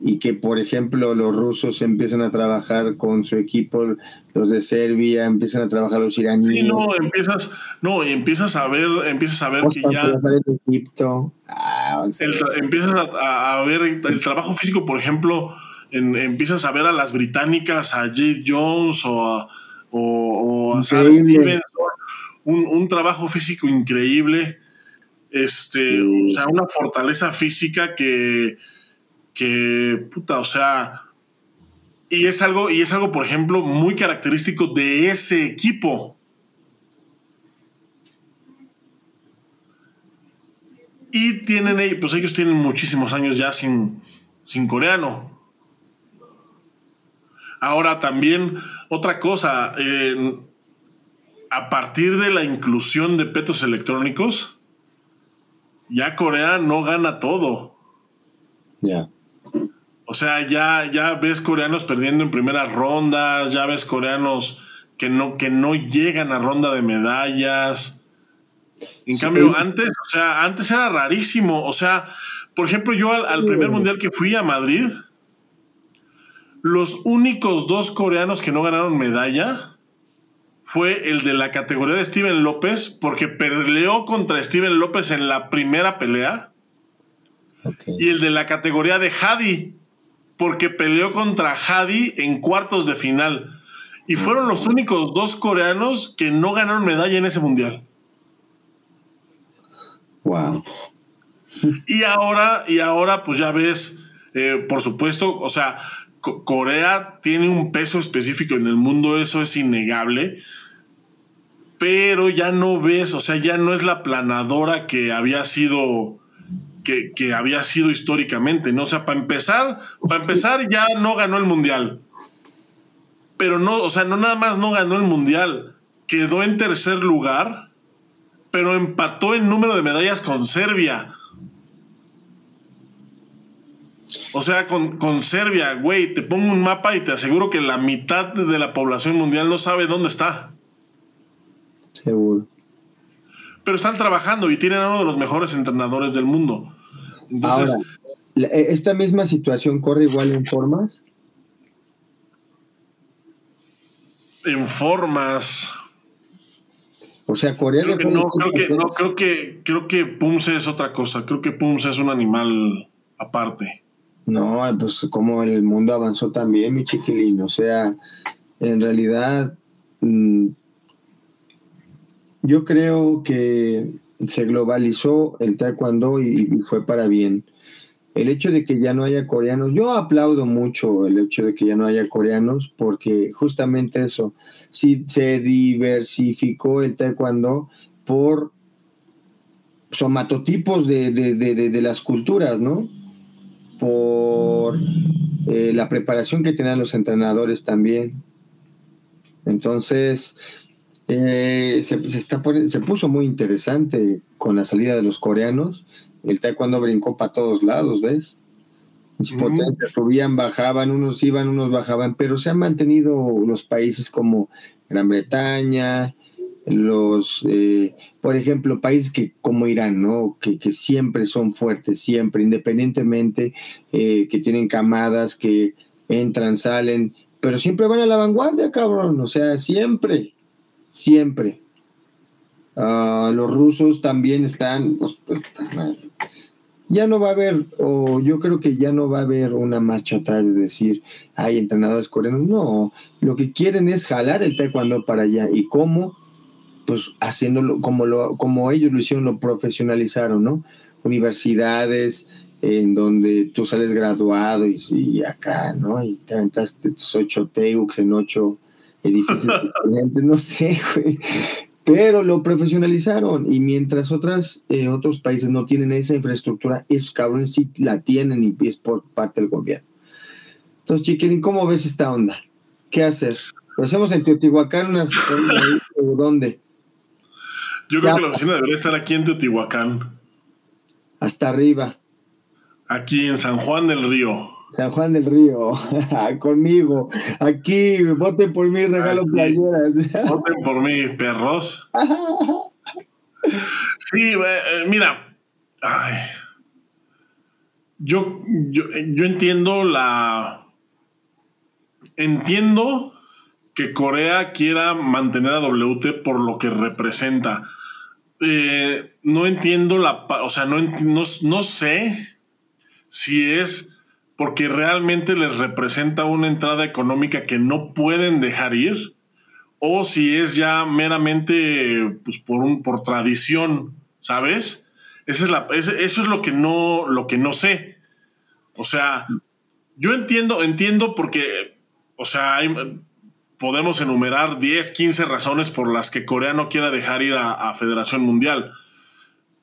y que, por ejemplo, los rusos empiezan a trabajar con su equipo, los de Serbia empiezan a trabajar los iraníes. Sí, no, empiezas, no, empiezas a ver, empiezas a ver que ya. Egipto. Ah, empiezas a, ver el trabajo físico, por ejemplo, empiezas a ver a las británicas, a Jade Jones o a, o, Sarah Stevens, un, un, trabajo físico increíble, este, o sea, una fortaleza física que que, puta, o sea, y es algo, y es algo, por ejemplo, muy característico de ese equipo. Y tienen, pues ellos tienen muchísimos años ya sin, sin coreano. Ahora también, otra cosa, a partir de la inclusión de petos electrónicos, ya Corea no gana todo. Ya. O sea, ya, ya ves coreanos perdiendo en primeras rondas, ya ves coreanos que no, que no llegan a ronda de medallas. En cambio, antes, o sea, antes era rarísimo. O sea, por ejemplo, yo al, primer mundial que fui a Madrid, los únicos dos coreanos que no ganaron medalla fue el de la categoría de Steven López, porque peleó contra Steven López en la primera pelea. Y el de la categoría de Hadi, porque peleó contra Hadi en cuartos de final. Y fueron los únicos dos coreanos que no ganaron medalla en ese mundial. Wow. Y ahora, y ahora, pues ya ves, eh, por supuesto, o sea, Corea tiene un peso específico en el mundo, eso es innegable. Pero ya no ves, o sea, ya no es la planadora que había sido que, había sido históricamente, ¿no? O sea, para empezar, para empezar ya no ganó el mundial. Pero no, o sea, no nada más no ganó el mundial, quedó en tercer lugar, pero empató en número de medallas con Serbia. O sea, con, con Serbia, güey, te pongo un mapa y te aseguro que la mitad de la población mundial no sabe dónde está. Seguro. Pero están trabajando y tienen a uno de los mejores entrenadores del mundo. Entonces, Ahora, e, ¿esta misma situación corre igual en formas? En formas. O sea, Corea creo que no, creo que, no, creo que, creo que Pumse es otra cosa. Creo que Pumse es un animal aparte. No, pues como el mundo avanzó también, mi chiquilín. O sea, en realidad, mm, yo creo que se globalizó el taekwondo y, fue para bien. El hecho de que ya no haya coreanos, yo aplaudo mucho el hecho de que ya no haya coreanos porque justamente eso, si se diversificó el taekwondo por somatotipos de, de, las culturas, ¿no? Por eh, la preparación que tenían los entrenadores también. Entonces, eh, se, está se puso muy interesante con la salida de los coreanos. El taekwondo brincó para todos lados, ¿ves? Las potencias subían, bajaban, unos iban, unos bajaban, pero se han mantenido los países como Gran Bretaña, los, eh, por ejemplo, países que como Irán, ¿no? Que, que siempre son fuertes, siempre, independientemente, eh, que tienen camadas, que entran, salen, pero siempre van a la vanguardia, cabrón, o sea, siempre siempre. Ah, los rusos también están, pues, ya no va a haber, o yo creo que ya no va a haber una marcha atrás de decir, hay entrenadores coreanos. No, lo que quieren es jalar el taekwondo para allá. ¿Y cómo? Pues haciéndolo como, lo, como ellos lo hicieron, lo profesionalizaron, ¿no? Universidades en donde tú sales graduado y, acá, ¿no? Y te aventaste tus ocho teux en ocho edificios *laughs* diferentes, no sé, güey. Pero lo profesionalizaron y mientras otras, eh, otros países no tienen esa infraestructura, esos cabrones sí la tienen y es por parte del gobierno. Entonces, Chiquilín, ¿cómo ves esta onda? ¿Qué hacer? ¿Lo hacemos en Teotihuacán *laughs* o dónde? Yo creo que la oficina debería estar aquí en Teotihuacán. Hasta arriba. Aquí en San Juan del Río. San Juan del Río, *laughs* conmigo. Aquí, voten por mí, regalo playeras. Voten por mí, perros. Sí, eh, eh, mira. Yo, yo, yo entiendo la. Entiendo que Corea quiera mantener a WT por lo que representa. Eh, no entiendo la. O sea, no, no, no sé si es porque realmente les representa una entrada económica que no pueden dejar ir, o si es ya meramente pues, por, un, por tradición, ¿sabes? Esa es la, eso es lo que, no, lo que no sé. O sea, yo entiendo, entiendo porque, o sea, podemos enumerar 10, 15 razones por las que Corea no quiera dejar ir a, a Federación Mundial.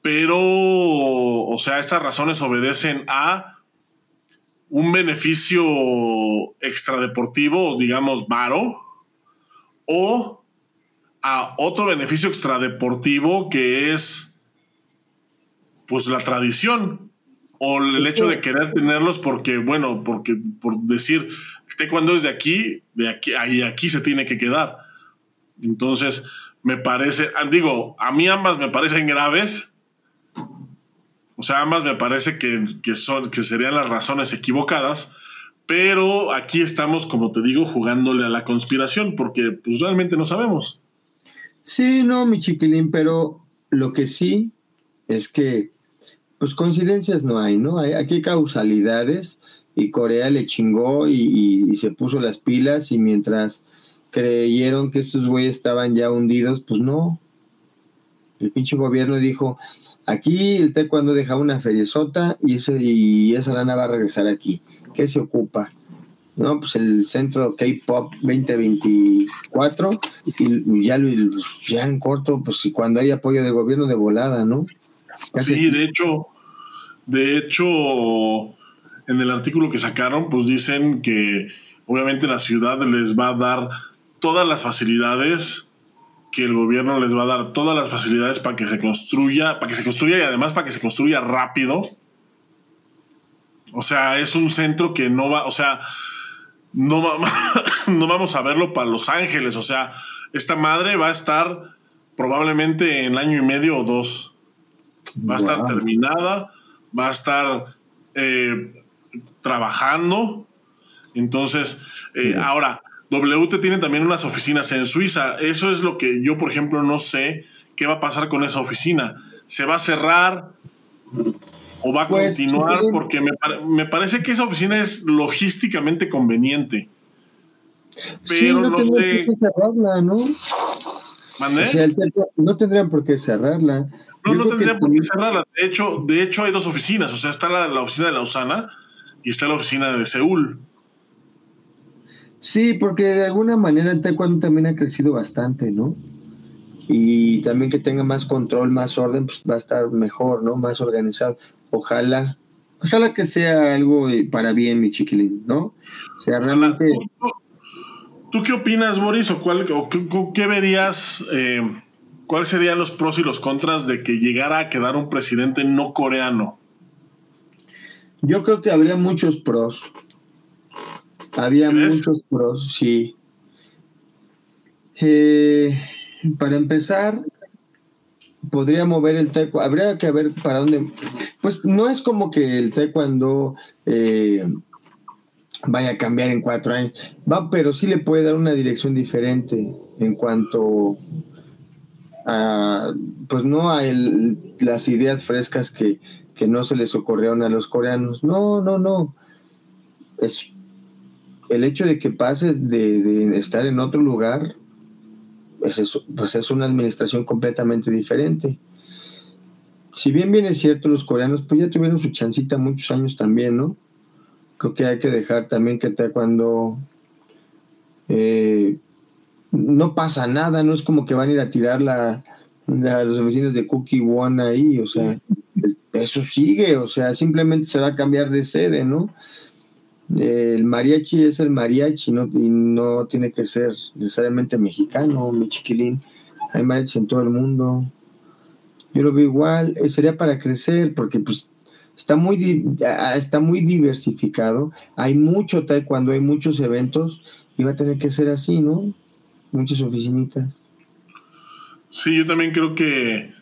Pero, o sea, estas razones obedecen a un beneficio extradeportivo, digamos, varo, o a otro beneficio extradeportivo que es pues la tradición o el hecho de querer tenerlos porque, bueno, porque por decir, cuando es de aquí, de aquí, ahí aquí se tiene que quedar. Entonces, me parece, digo, a mí ambas me parecen graves, o sea, ambas me parece que, son, que serían las razones equivocadas, pero aquí estamos, como te digo, jugándole a la conspiración, porque pues realmente no sabemos. Sí, no, mi chiquilín, pero lo que sí es que, pues coincidencias no hay, ¿no? Hay, aquí hay causalidades y Corea le chingó y, se puso las pilas y mientras creyeron que estos güeyes estaban ya hundidos, pues no. El pinche gobierno dijo, Aquí el taekwondo deja una feriezota y, ese, y esa lana va a regresar aquí. ¿Qué se ocupa? ¿no? Pues el centro K-Pop 2024 y ya, ya en corto, pues cuando hay apoyo del gobierno de volada, ¿no? sí, de hecho, de hecho, en el artículo que sacaron, pues dicen que obviamente la ciudad les va a dar todas las facilidades que el gobierno les va a dar todas las facilidades para que se construya, para que se construya y además para que se construya rápido. O sea, es un centro que no va, o sea, no, *laughs* no vamos a verlo para Los Ángeles. O sea, esta madre va a estar probablemente en año y medio o dos. Va a estar terminada, va a estar eh, trabajando. Entonces, eh, ahora, WT tiene también unas oficinas en Suiza. Eso es lo que yo, por ejemplo, no sé qué va a pasar con esa oficina. ¿Se va a cerrar o va a pues, continuar? Porque me, parece que esa oficina es logísticamente conveniente. Pero no, sé. cerrarla, ¿no? no tendrían por qué cerrarla. No, no tendrían por qué cerrarla. De hecho, de hecho, hay dos oficinas. O sea, está la, la oficina de Lausana y está la oficina de Seúl. Sí, porque de alguna manera el taekwondo también ha crecido bastante, ¿no? Y también que tenga más control, más orden, pues va a estar mejor, ¿no? Más organizado. Ojalá, ojalá que sea algo para bien, mi chiquilín, ¿no? O sea, realmente... ¿Tú, qué opinas, Boris? ¿O, cuál, qué, verías, eh, cuáles serían los pros y los contras de que llegara a quedar un presidente no coreano? Yo creo que habría muchos pros. Había muchos pros, sí. Eh, para empezar, podría mover el taekwondo. Habría que ver para dónde. Pues no es como que el taekwondo eh, vaya a cambiar en cuatro años. Va, pero sí le puede dar una dirección diferente en cuanto a, pues no a las ideas frescas que, que no se les ocurrieron a los coreanos. No, no, no. Es el hecho de que pase de, estar en otro lugar, pues es, pues es una administración completamente diferente. Si bien bien es cierto, los coreanos pues ya tuvieron su chancita muchos años también, ¿no? Creo que hay que dejar también que cuando eh, no pasa nada, no es como que van a ir a tirar la, a los vecinos de Cookie One ahí, o sea, eso sigue, o sea, simplemente se va a cambiar de sede, ¿no? El mariachi es el mariachi, ¿no? Y no tiene que ser necesariamente mexicano, mi chiquilín. Hay mariachi en todo el mundo. Yo lo veo igual. Eh, sería para crecer, porque pues está muy, está muy diversificado. Hay mucho taekwondo, hay muchos eventos, y va a tener que ser así, ¿no? Muchas oficinitas. Sí, yo también creo que.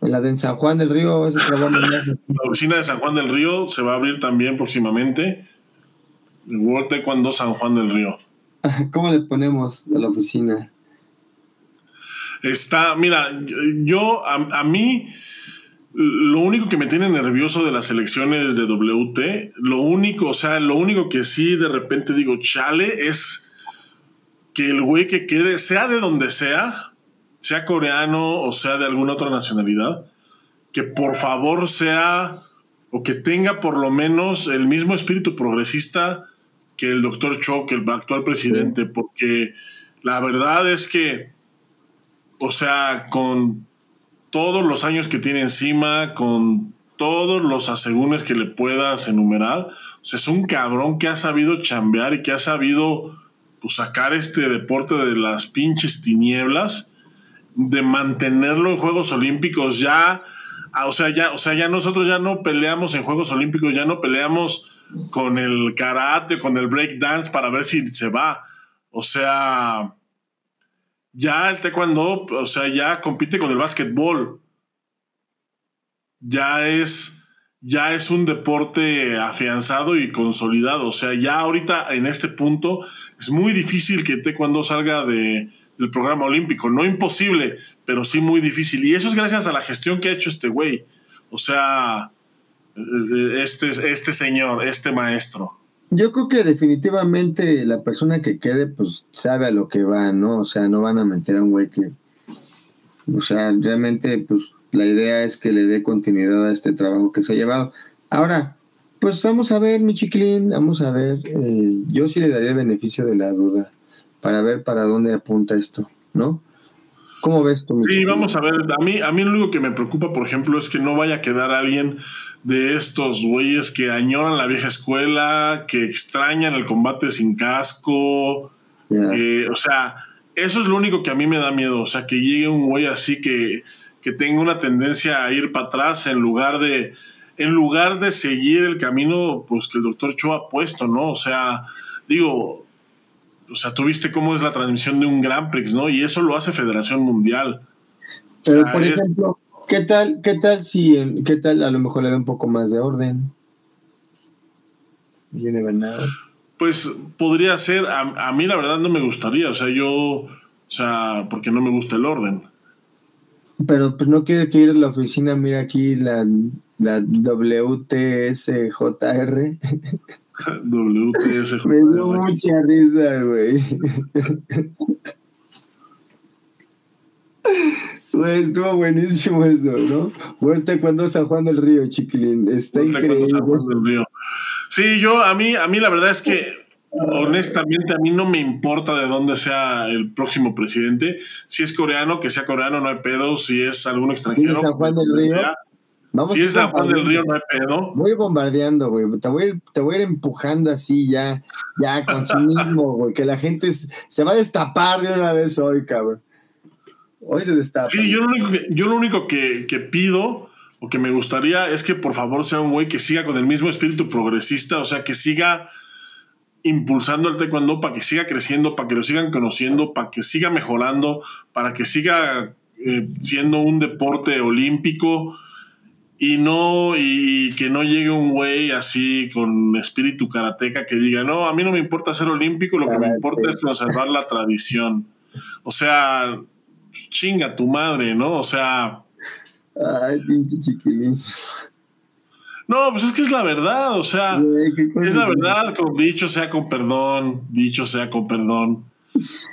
La de San Juan del Río, *laughs* la oficina de San Juan del Río se va a abrir también próximamente. World Taekwondo San Juan del Río. *laughs* ¿Cómo le ponemos a la oficina? Está, mira, yo, a, mí, lo único que me tiene nervioso de las elecciones de WT, lo único, o sea, lo único que sí de repente digo, chale, es que el güey que quede, sea de donde sea, sea coreano o sea de alguna otra nacionalidad, que por favor sea o que tenga por lo menos el mismo espíritu progresista que el doctor Cho, que el actual presidente, porque la verdad es que, o sea, con todos los años que tiene encima, con todos los asegúnes que le puedas enumerar, o sea, es un cabrón que ha sabido chambear y que ha sabido pues, sacar este deporte de las pinches tinieblas, de mantenerlo en Juegos Olímpicos ya, o sea, ya, o sea, ya nosotros ya no peleamos en Juegos Olímpicos, ya no peleamos con el karate, con el break dance para ver si se va. O sea, ya el taekwondo, o sea, ya compite con el básquetbol. Ya es, ya es un deporte afianzado y consolidado. O sea, ya ahorita en este punto es muy difícil que el taekwondo salga de, del programa olímpico. No imposible, pero sí muy difícil. Y eso es gracias a la gestión que ha hecho este güey. O sea, este, este señor, este maestro? Yo creo que definitivamente la persona que quede, pues sabe a lo que va, ¿no? O sea, no van a meter a un güey que. O sea, realmente, pues la idea es que le dé continuidad a este trabajo que se ha llevado. Ahora, pues vamos a ver, mi chiquilín, vamos a ver. Eh, yo sí le daría el beneficio de la duda para ver para dónde apunta esto, ¿no? ¿Cómo ves tú? Sí, vamos a ver. A mí, a mí lo único que me preocupa, por ejemplo, es que no vaya a quedar alguien de estos güeyes que añoran la vieja escuela, que extrañan el combate sin casco. o sea, eso es lo único que a mí me da miedo. O sea, que llegue un güey así que, que tenga una tendencia a ir para atrás en lugar de en lugar de seguir el camino pues que el doctor Cho ha puesto, ¿no? O sea, digo, o sea, tú viste cómo es la transmisión de un Grand Prix, ¿no? Y eso lo hace Federación Mundial. Pero, por ejemplo, ¿Qué tal, qué tal si, qué tal a lo mejor le da un poco más de orden? Viene nada. pues podría ser, a, mí la verdad no me gustaría, o sea, yo, o sea, porque no me gusta el orden. Pero pues no quiere que ir a la oficina, mira aquí la, la WTSJR. *laughs* WTSJR. me dio mucha risa, güey. *laughs* Güey, estuvo buenísimo eso, ¿no? Vuelta cuando San Juan del Río, chiquilín. Está increíble. San Juan del Río. Sí, yo, a mí, a mí la verdad es que, honestamente, a mí no me importa de dónde sea el próximo presidente. Si es coreano, que sea coreano, no hay pedo. Si es algún extranjero. San Juan del Río. si es San Juan del Río, no hay pedo. Voy bombardeando, güey. Te voy, te voy a ir empujando así ya, ya con sí mismo, güey. Que la gente se va a destapar de una vez hoy, cabrón. Hoy se destapa. Sí, yo lo único, que, yo lo único que, que pido o que me gustaría es que por favor sea un güey que siga con el mismo espíritu progresista, o sea, que siga impulsando el taekwondo para que siga creciendo, para que lo sigan conociendo, para que siga mejorando, para que siga eh, siendo un deporte olímpico y no y que no llegue un güey así con espíritu karateca que diga, "No, a mí no me importa ser olímpico, lo que me importa es conservar la tradición." O sea, chinga tu madre, ¿no? O sea, Ay, pinche chiquilín. No, pues es que es la verdad, o sea, es la verdad, con, dicho sea con perdón, dicho sea con perdón.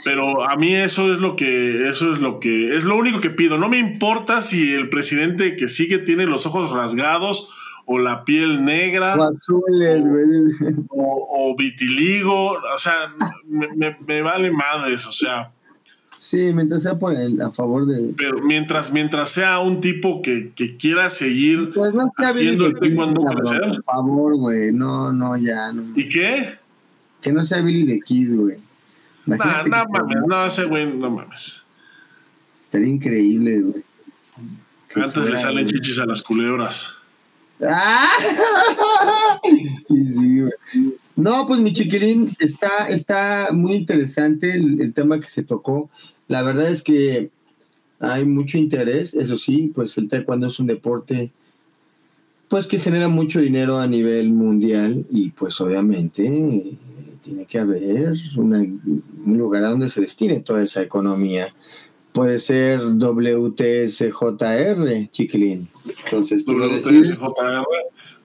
Pero a mí eso es lo que, eso es lo que, es lo único que pido. No me importa si el presidente que sigue tiene los ojos rasgados o la piel negra. O azules, güey. O, vitiligo, o sea, me, me, me vale madres, o sea. Sí, mientras sea por el, a favor de. Pero mientras, mientras sea un tipo que, que quiera seguir pues no haciendo el taekwondo crecer. Por favor, güey. No, no, ya. No. ¿Y qué? Que no sea Billy the Kid, güey. No, no mames, no, ese güey, no mames. Estaría increíble, güey. Antes le salen chichis a las culebras. *laughs* ¡Ah! sí, sí, güey. No, pues mi chiquilín, está, está muy interesante el, tema que se tocó. La verdad es que hay mucho interés, eso sí, pues el taekwondo es un deporte pues que genera mucho dinero a nivel mundial y pues obviamente tiene que haber un lugar a donde se destine toda esa economía. Puede ser WTSJR, chiquilín. Entonces, WTSJR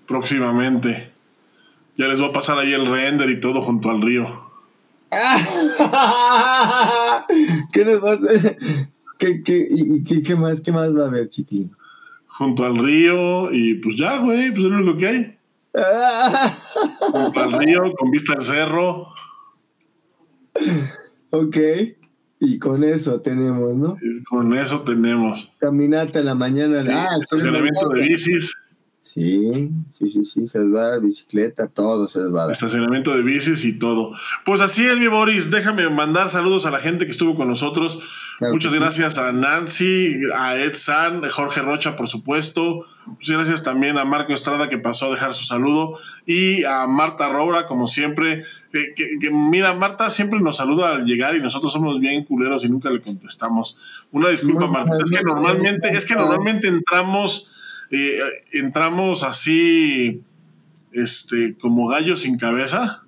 próximamente. Ya les va a pasar ahí el render y todo junto al río. *laughs* ¿Qué les va a hacer? ¿Qué, qué, y, qué, más, ¿Qué más va a haber, chiquilín? Junto al río y pues ya, güey, pues es lo único que hay. *laughs* junto al río, con vista al cerro. Ok. Y con eso tenemos, ¿no? con eso tenemos. Caminata en la mañana. Sí, ah, estacionamiento de bicis. Sí, sí, sí, sí, se les va a dar bicicleta, todo se les va a dar. Estacionamiento de bicis y todo. Pues así es, mi Boris. Déjame mandar saludos a la gente que estuvo con nosotros. Muchas gracias a Nancy, a Ed San, Jorge Rocha, por supuesto. Muchas gracias también a Marco Estrada que pasó a dejar su saludo y a Marta Roura, como siempre. Que, mira, Marta siempre nos saluda al llegar y nosotros somos bien culeros y nunca le contestamos. Una disculpa, Marta. Es que normalmente, es que normalmente entramos eh, entramos así, este, como gallos sin cabeza.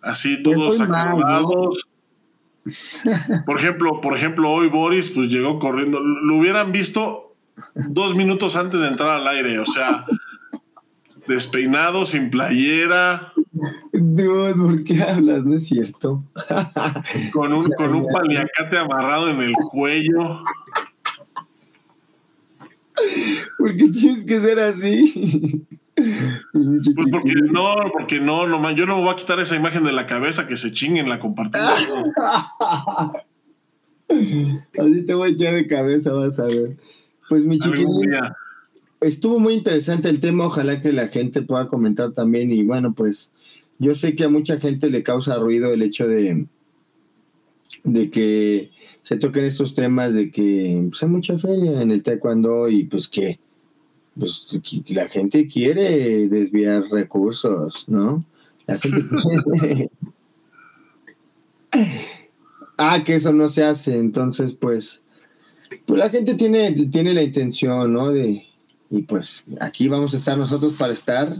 Así todos acordados. Por ejemplo, por ejemplo, hoy Boris pues llegó corriendo. Lo hubieran visto dos minutos antes de entrar al aire, o sea, despeinado, sin playera. Dios, ¿por qué hablas? No es cierto. Con un, con un paliacate amarrado en el cuello. ¿Por qué tienes que ser así? Pues porque no, porque no, no, yo no me voy a quitar esa imagen de la cabeza que se chinguen la compartida. *laughs* así te voy a echar de cabeza, vas a ver. Pues mi chiquilín, estuvo muy interesante el tema, ojalá que la gente pueda comentar también y bueno, pues yo sé que a mucha gente le causa ruido el hecho de, de que se toquen estos temas de que pues, hay mucha feria en el taekwondo y pues que pues la gente quiere desviar recursos, ¿no? La gente *laughs* quiere... ah, que eso no se hace, entonces pues, pues la gente tiene, tiene la intención, ¿no? De, y pues aquí vamos a estar nosotros para estar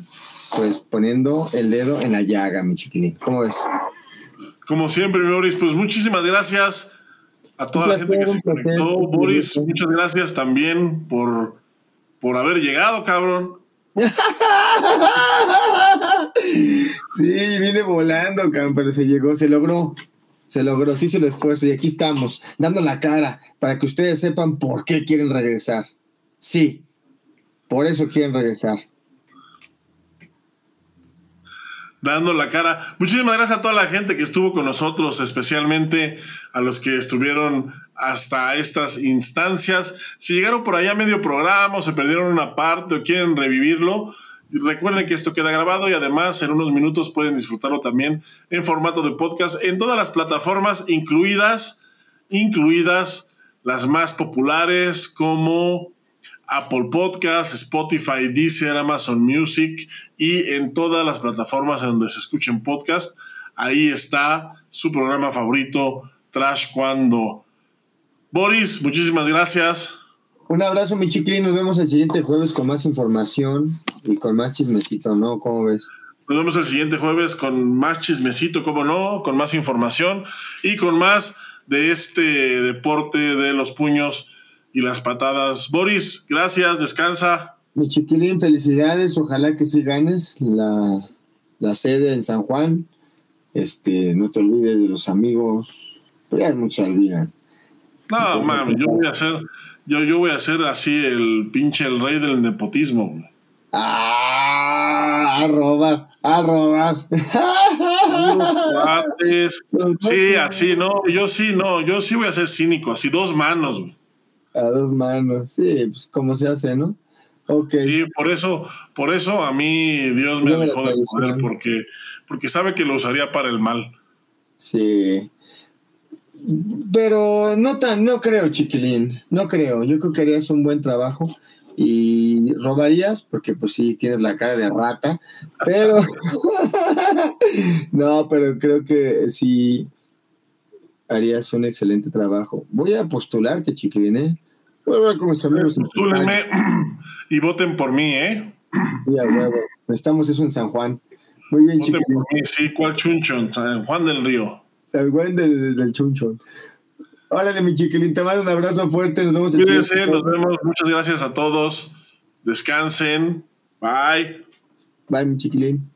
pues poniendo el dedo en la llaga, mi chiquilín. ¿Cómo ves? Como siempre, Boris, pues muchísimas gracias a toda la gente que se conectó. Boris, muchas gracias también por, por haber llegado, cabrón. *laughs* sí, viene volando, cabrón, pero se llegó, se logró. Se logró, se hizo el esfuerzo y aquí estamos, dando la cara para que ustedes sepan por qué quieren regresar. Sí, por eso quieren regresar dando la cara. Muchísimas gracias a toda la gente que estuvo con nosotros, especialmente a los que estuvieron hasta estas instancias. Si llegaron por ahí a medio programa o se perdieron una parte o quieren revivirlo, recuerden que esto queda grabado y además en unos minutos pueden disfrutarlo también en formato de podcast en todas las plataformas, incluidas, incluidas las más populares como Apple Podcasts, Spotify, Deezer, Amazon Music y en todas las plataformas en donde se escuchen podcast. Ahí está su programa favorito, Trash Cuando. Boris, muchísimas gracias. Un abrazo, mi chiquilín. Nos vemos el siguiente jueves con más información y con más chismecito, ¿no? ¿Cómo ves? Nos vemos el siguiente jueves con más chismecito, ¿cómo no? Con más información y con más de este deporte de los puños y las patadas. Boris, gracias, descansa. Mi chiquilín, felicidades, ojalá que sí ganes la, la sede en San Juan. Este, no te olvides de los amigos, pero ya muchos olvidan. No, mami, yo voy a hacer, yo, yo voy a ser así el pinche el rey del nepotismo. Ah, a robar, a robar. *laughs* Sí, así, no, yo sí, no, yo sí voy a ser cínico, así dos manos. Güey. A dos manos, sí, pues como se hace, ¿no? Okay. Sí, por eso, por eso a mí Dios me dejó de poder, porque, porque sabe que lo usaría para el mal. Sí. Pero no tan, no creo, chiquilín, no creo. Yo creo que harías un buen trabajo y robarías, porque pues sí, tienes la cara de rata, pero *laughs* no, pero creo que sí harías un excelente trabajo. Voy a postularte, chiquilín, ¿eh? Voy a ver cómo amigos. Postúlenme *clears throat* y voten por mí, ¿eh? Sí, huevo. Estamos eso en San Juan. Muy bien, Voten por mí, sí. ¿Cuál chunchon? San Juan del Río. San Juan del, del chunchon. Órale, mi chiquilín, te mando un abrazo fuerte. Nos vemos Cuídense, nos vemos. Muchas gracias a todos. Descansen. Bye. Bye, mi chiquilín.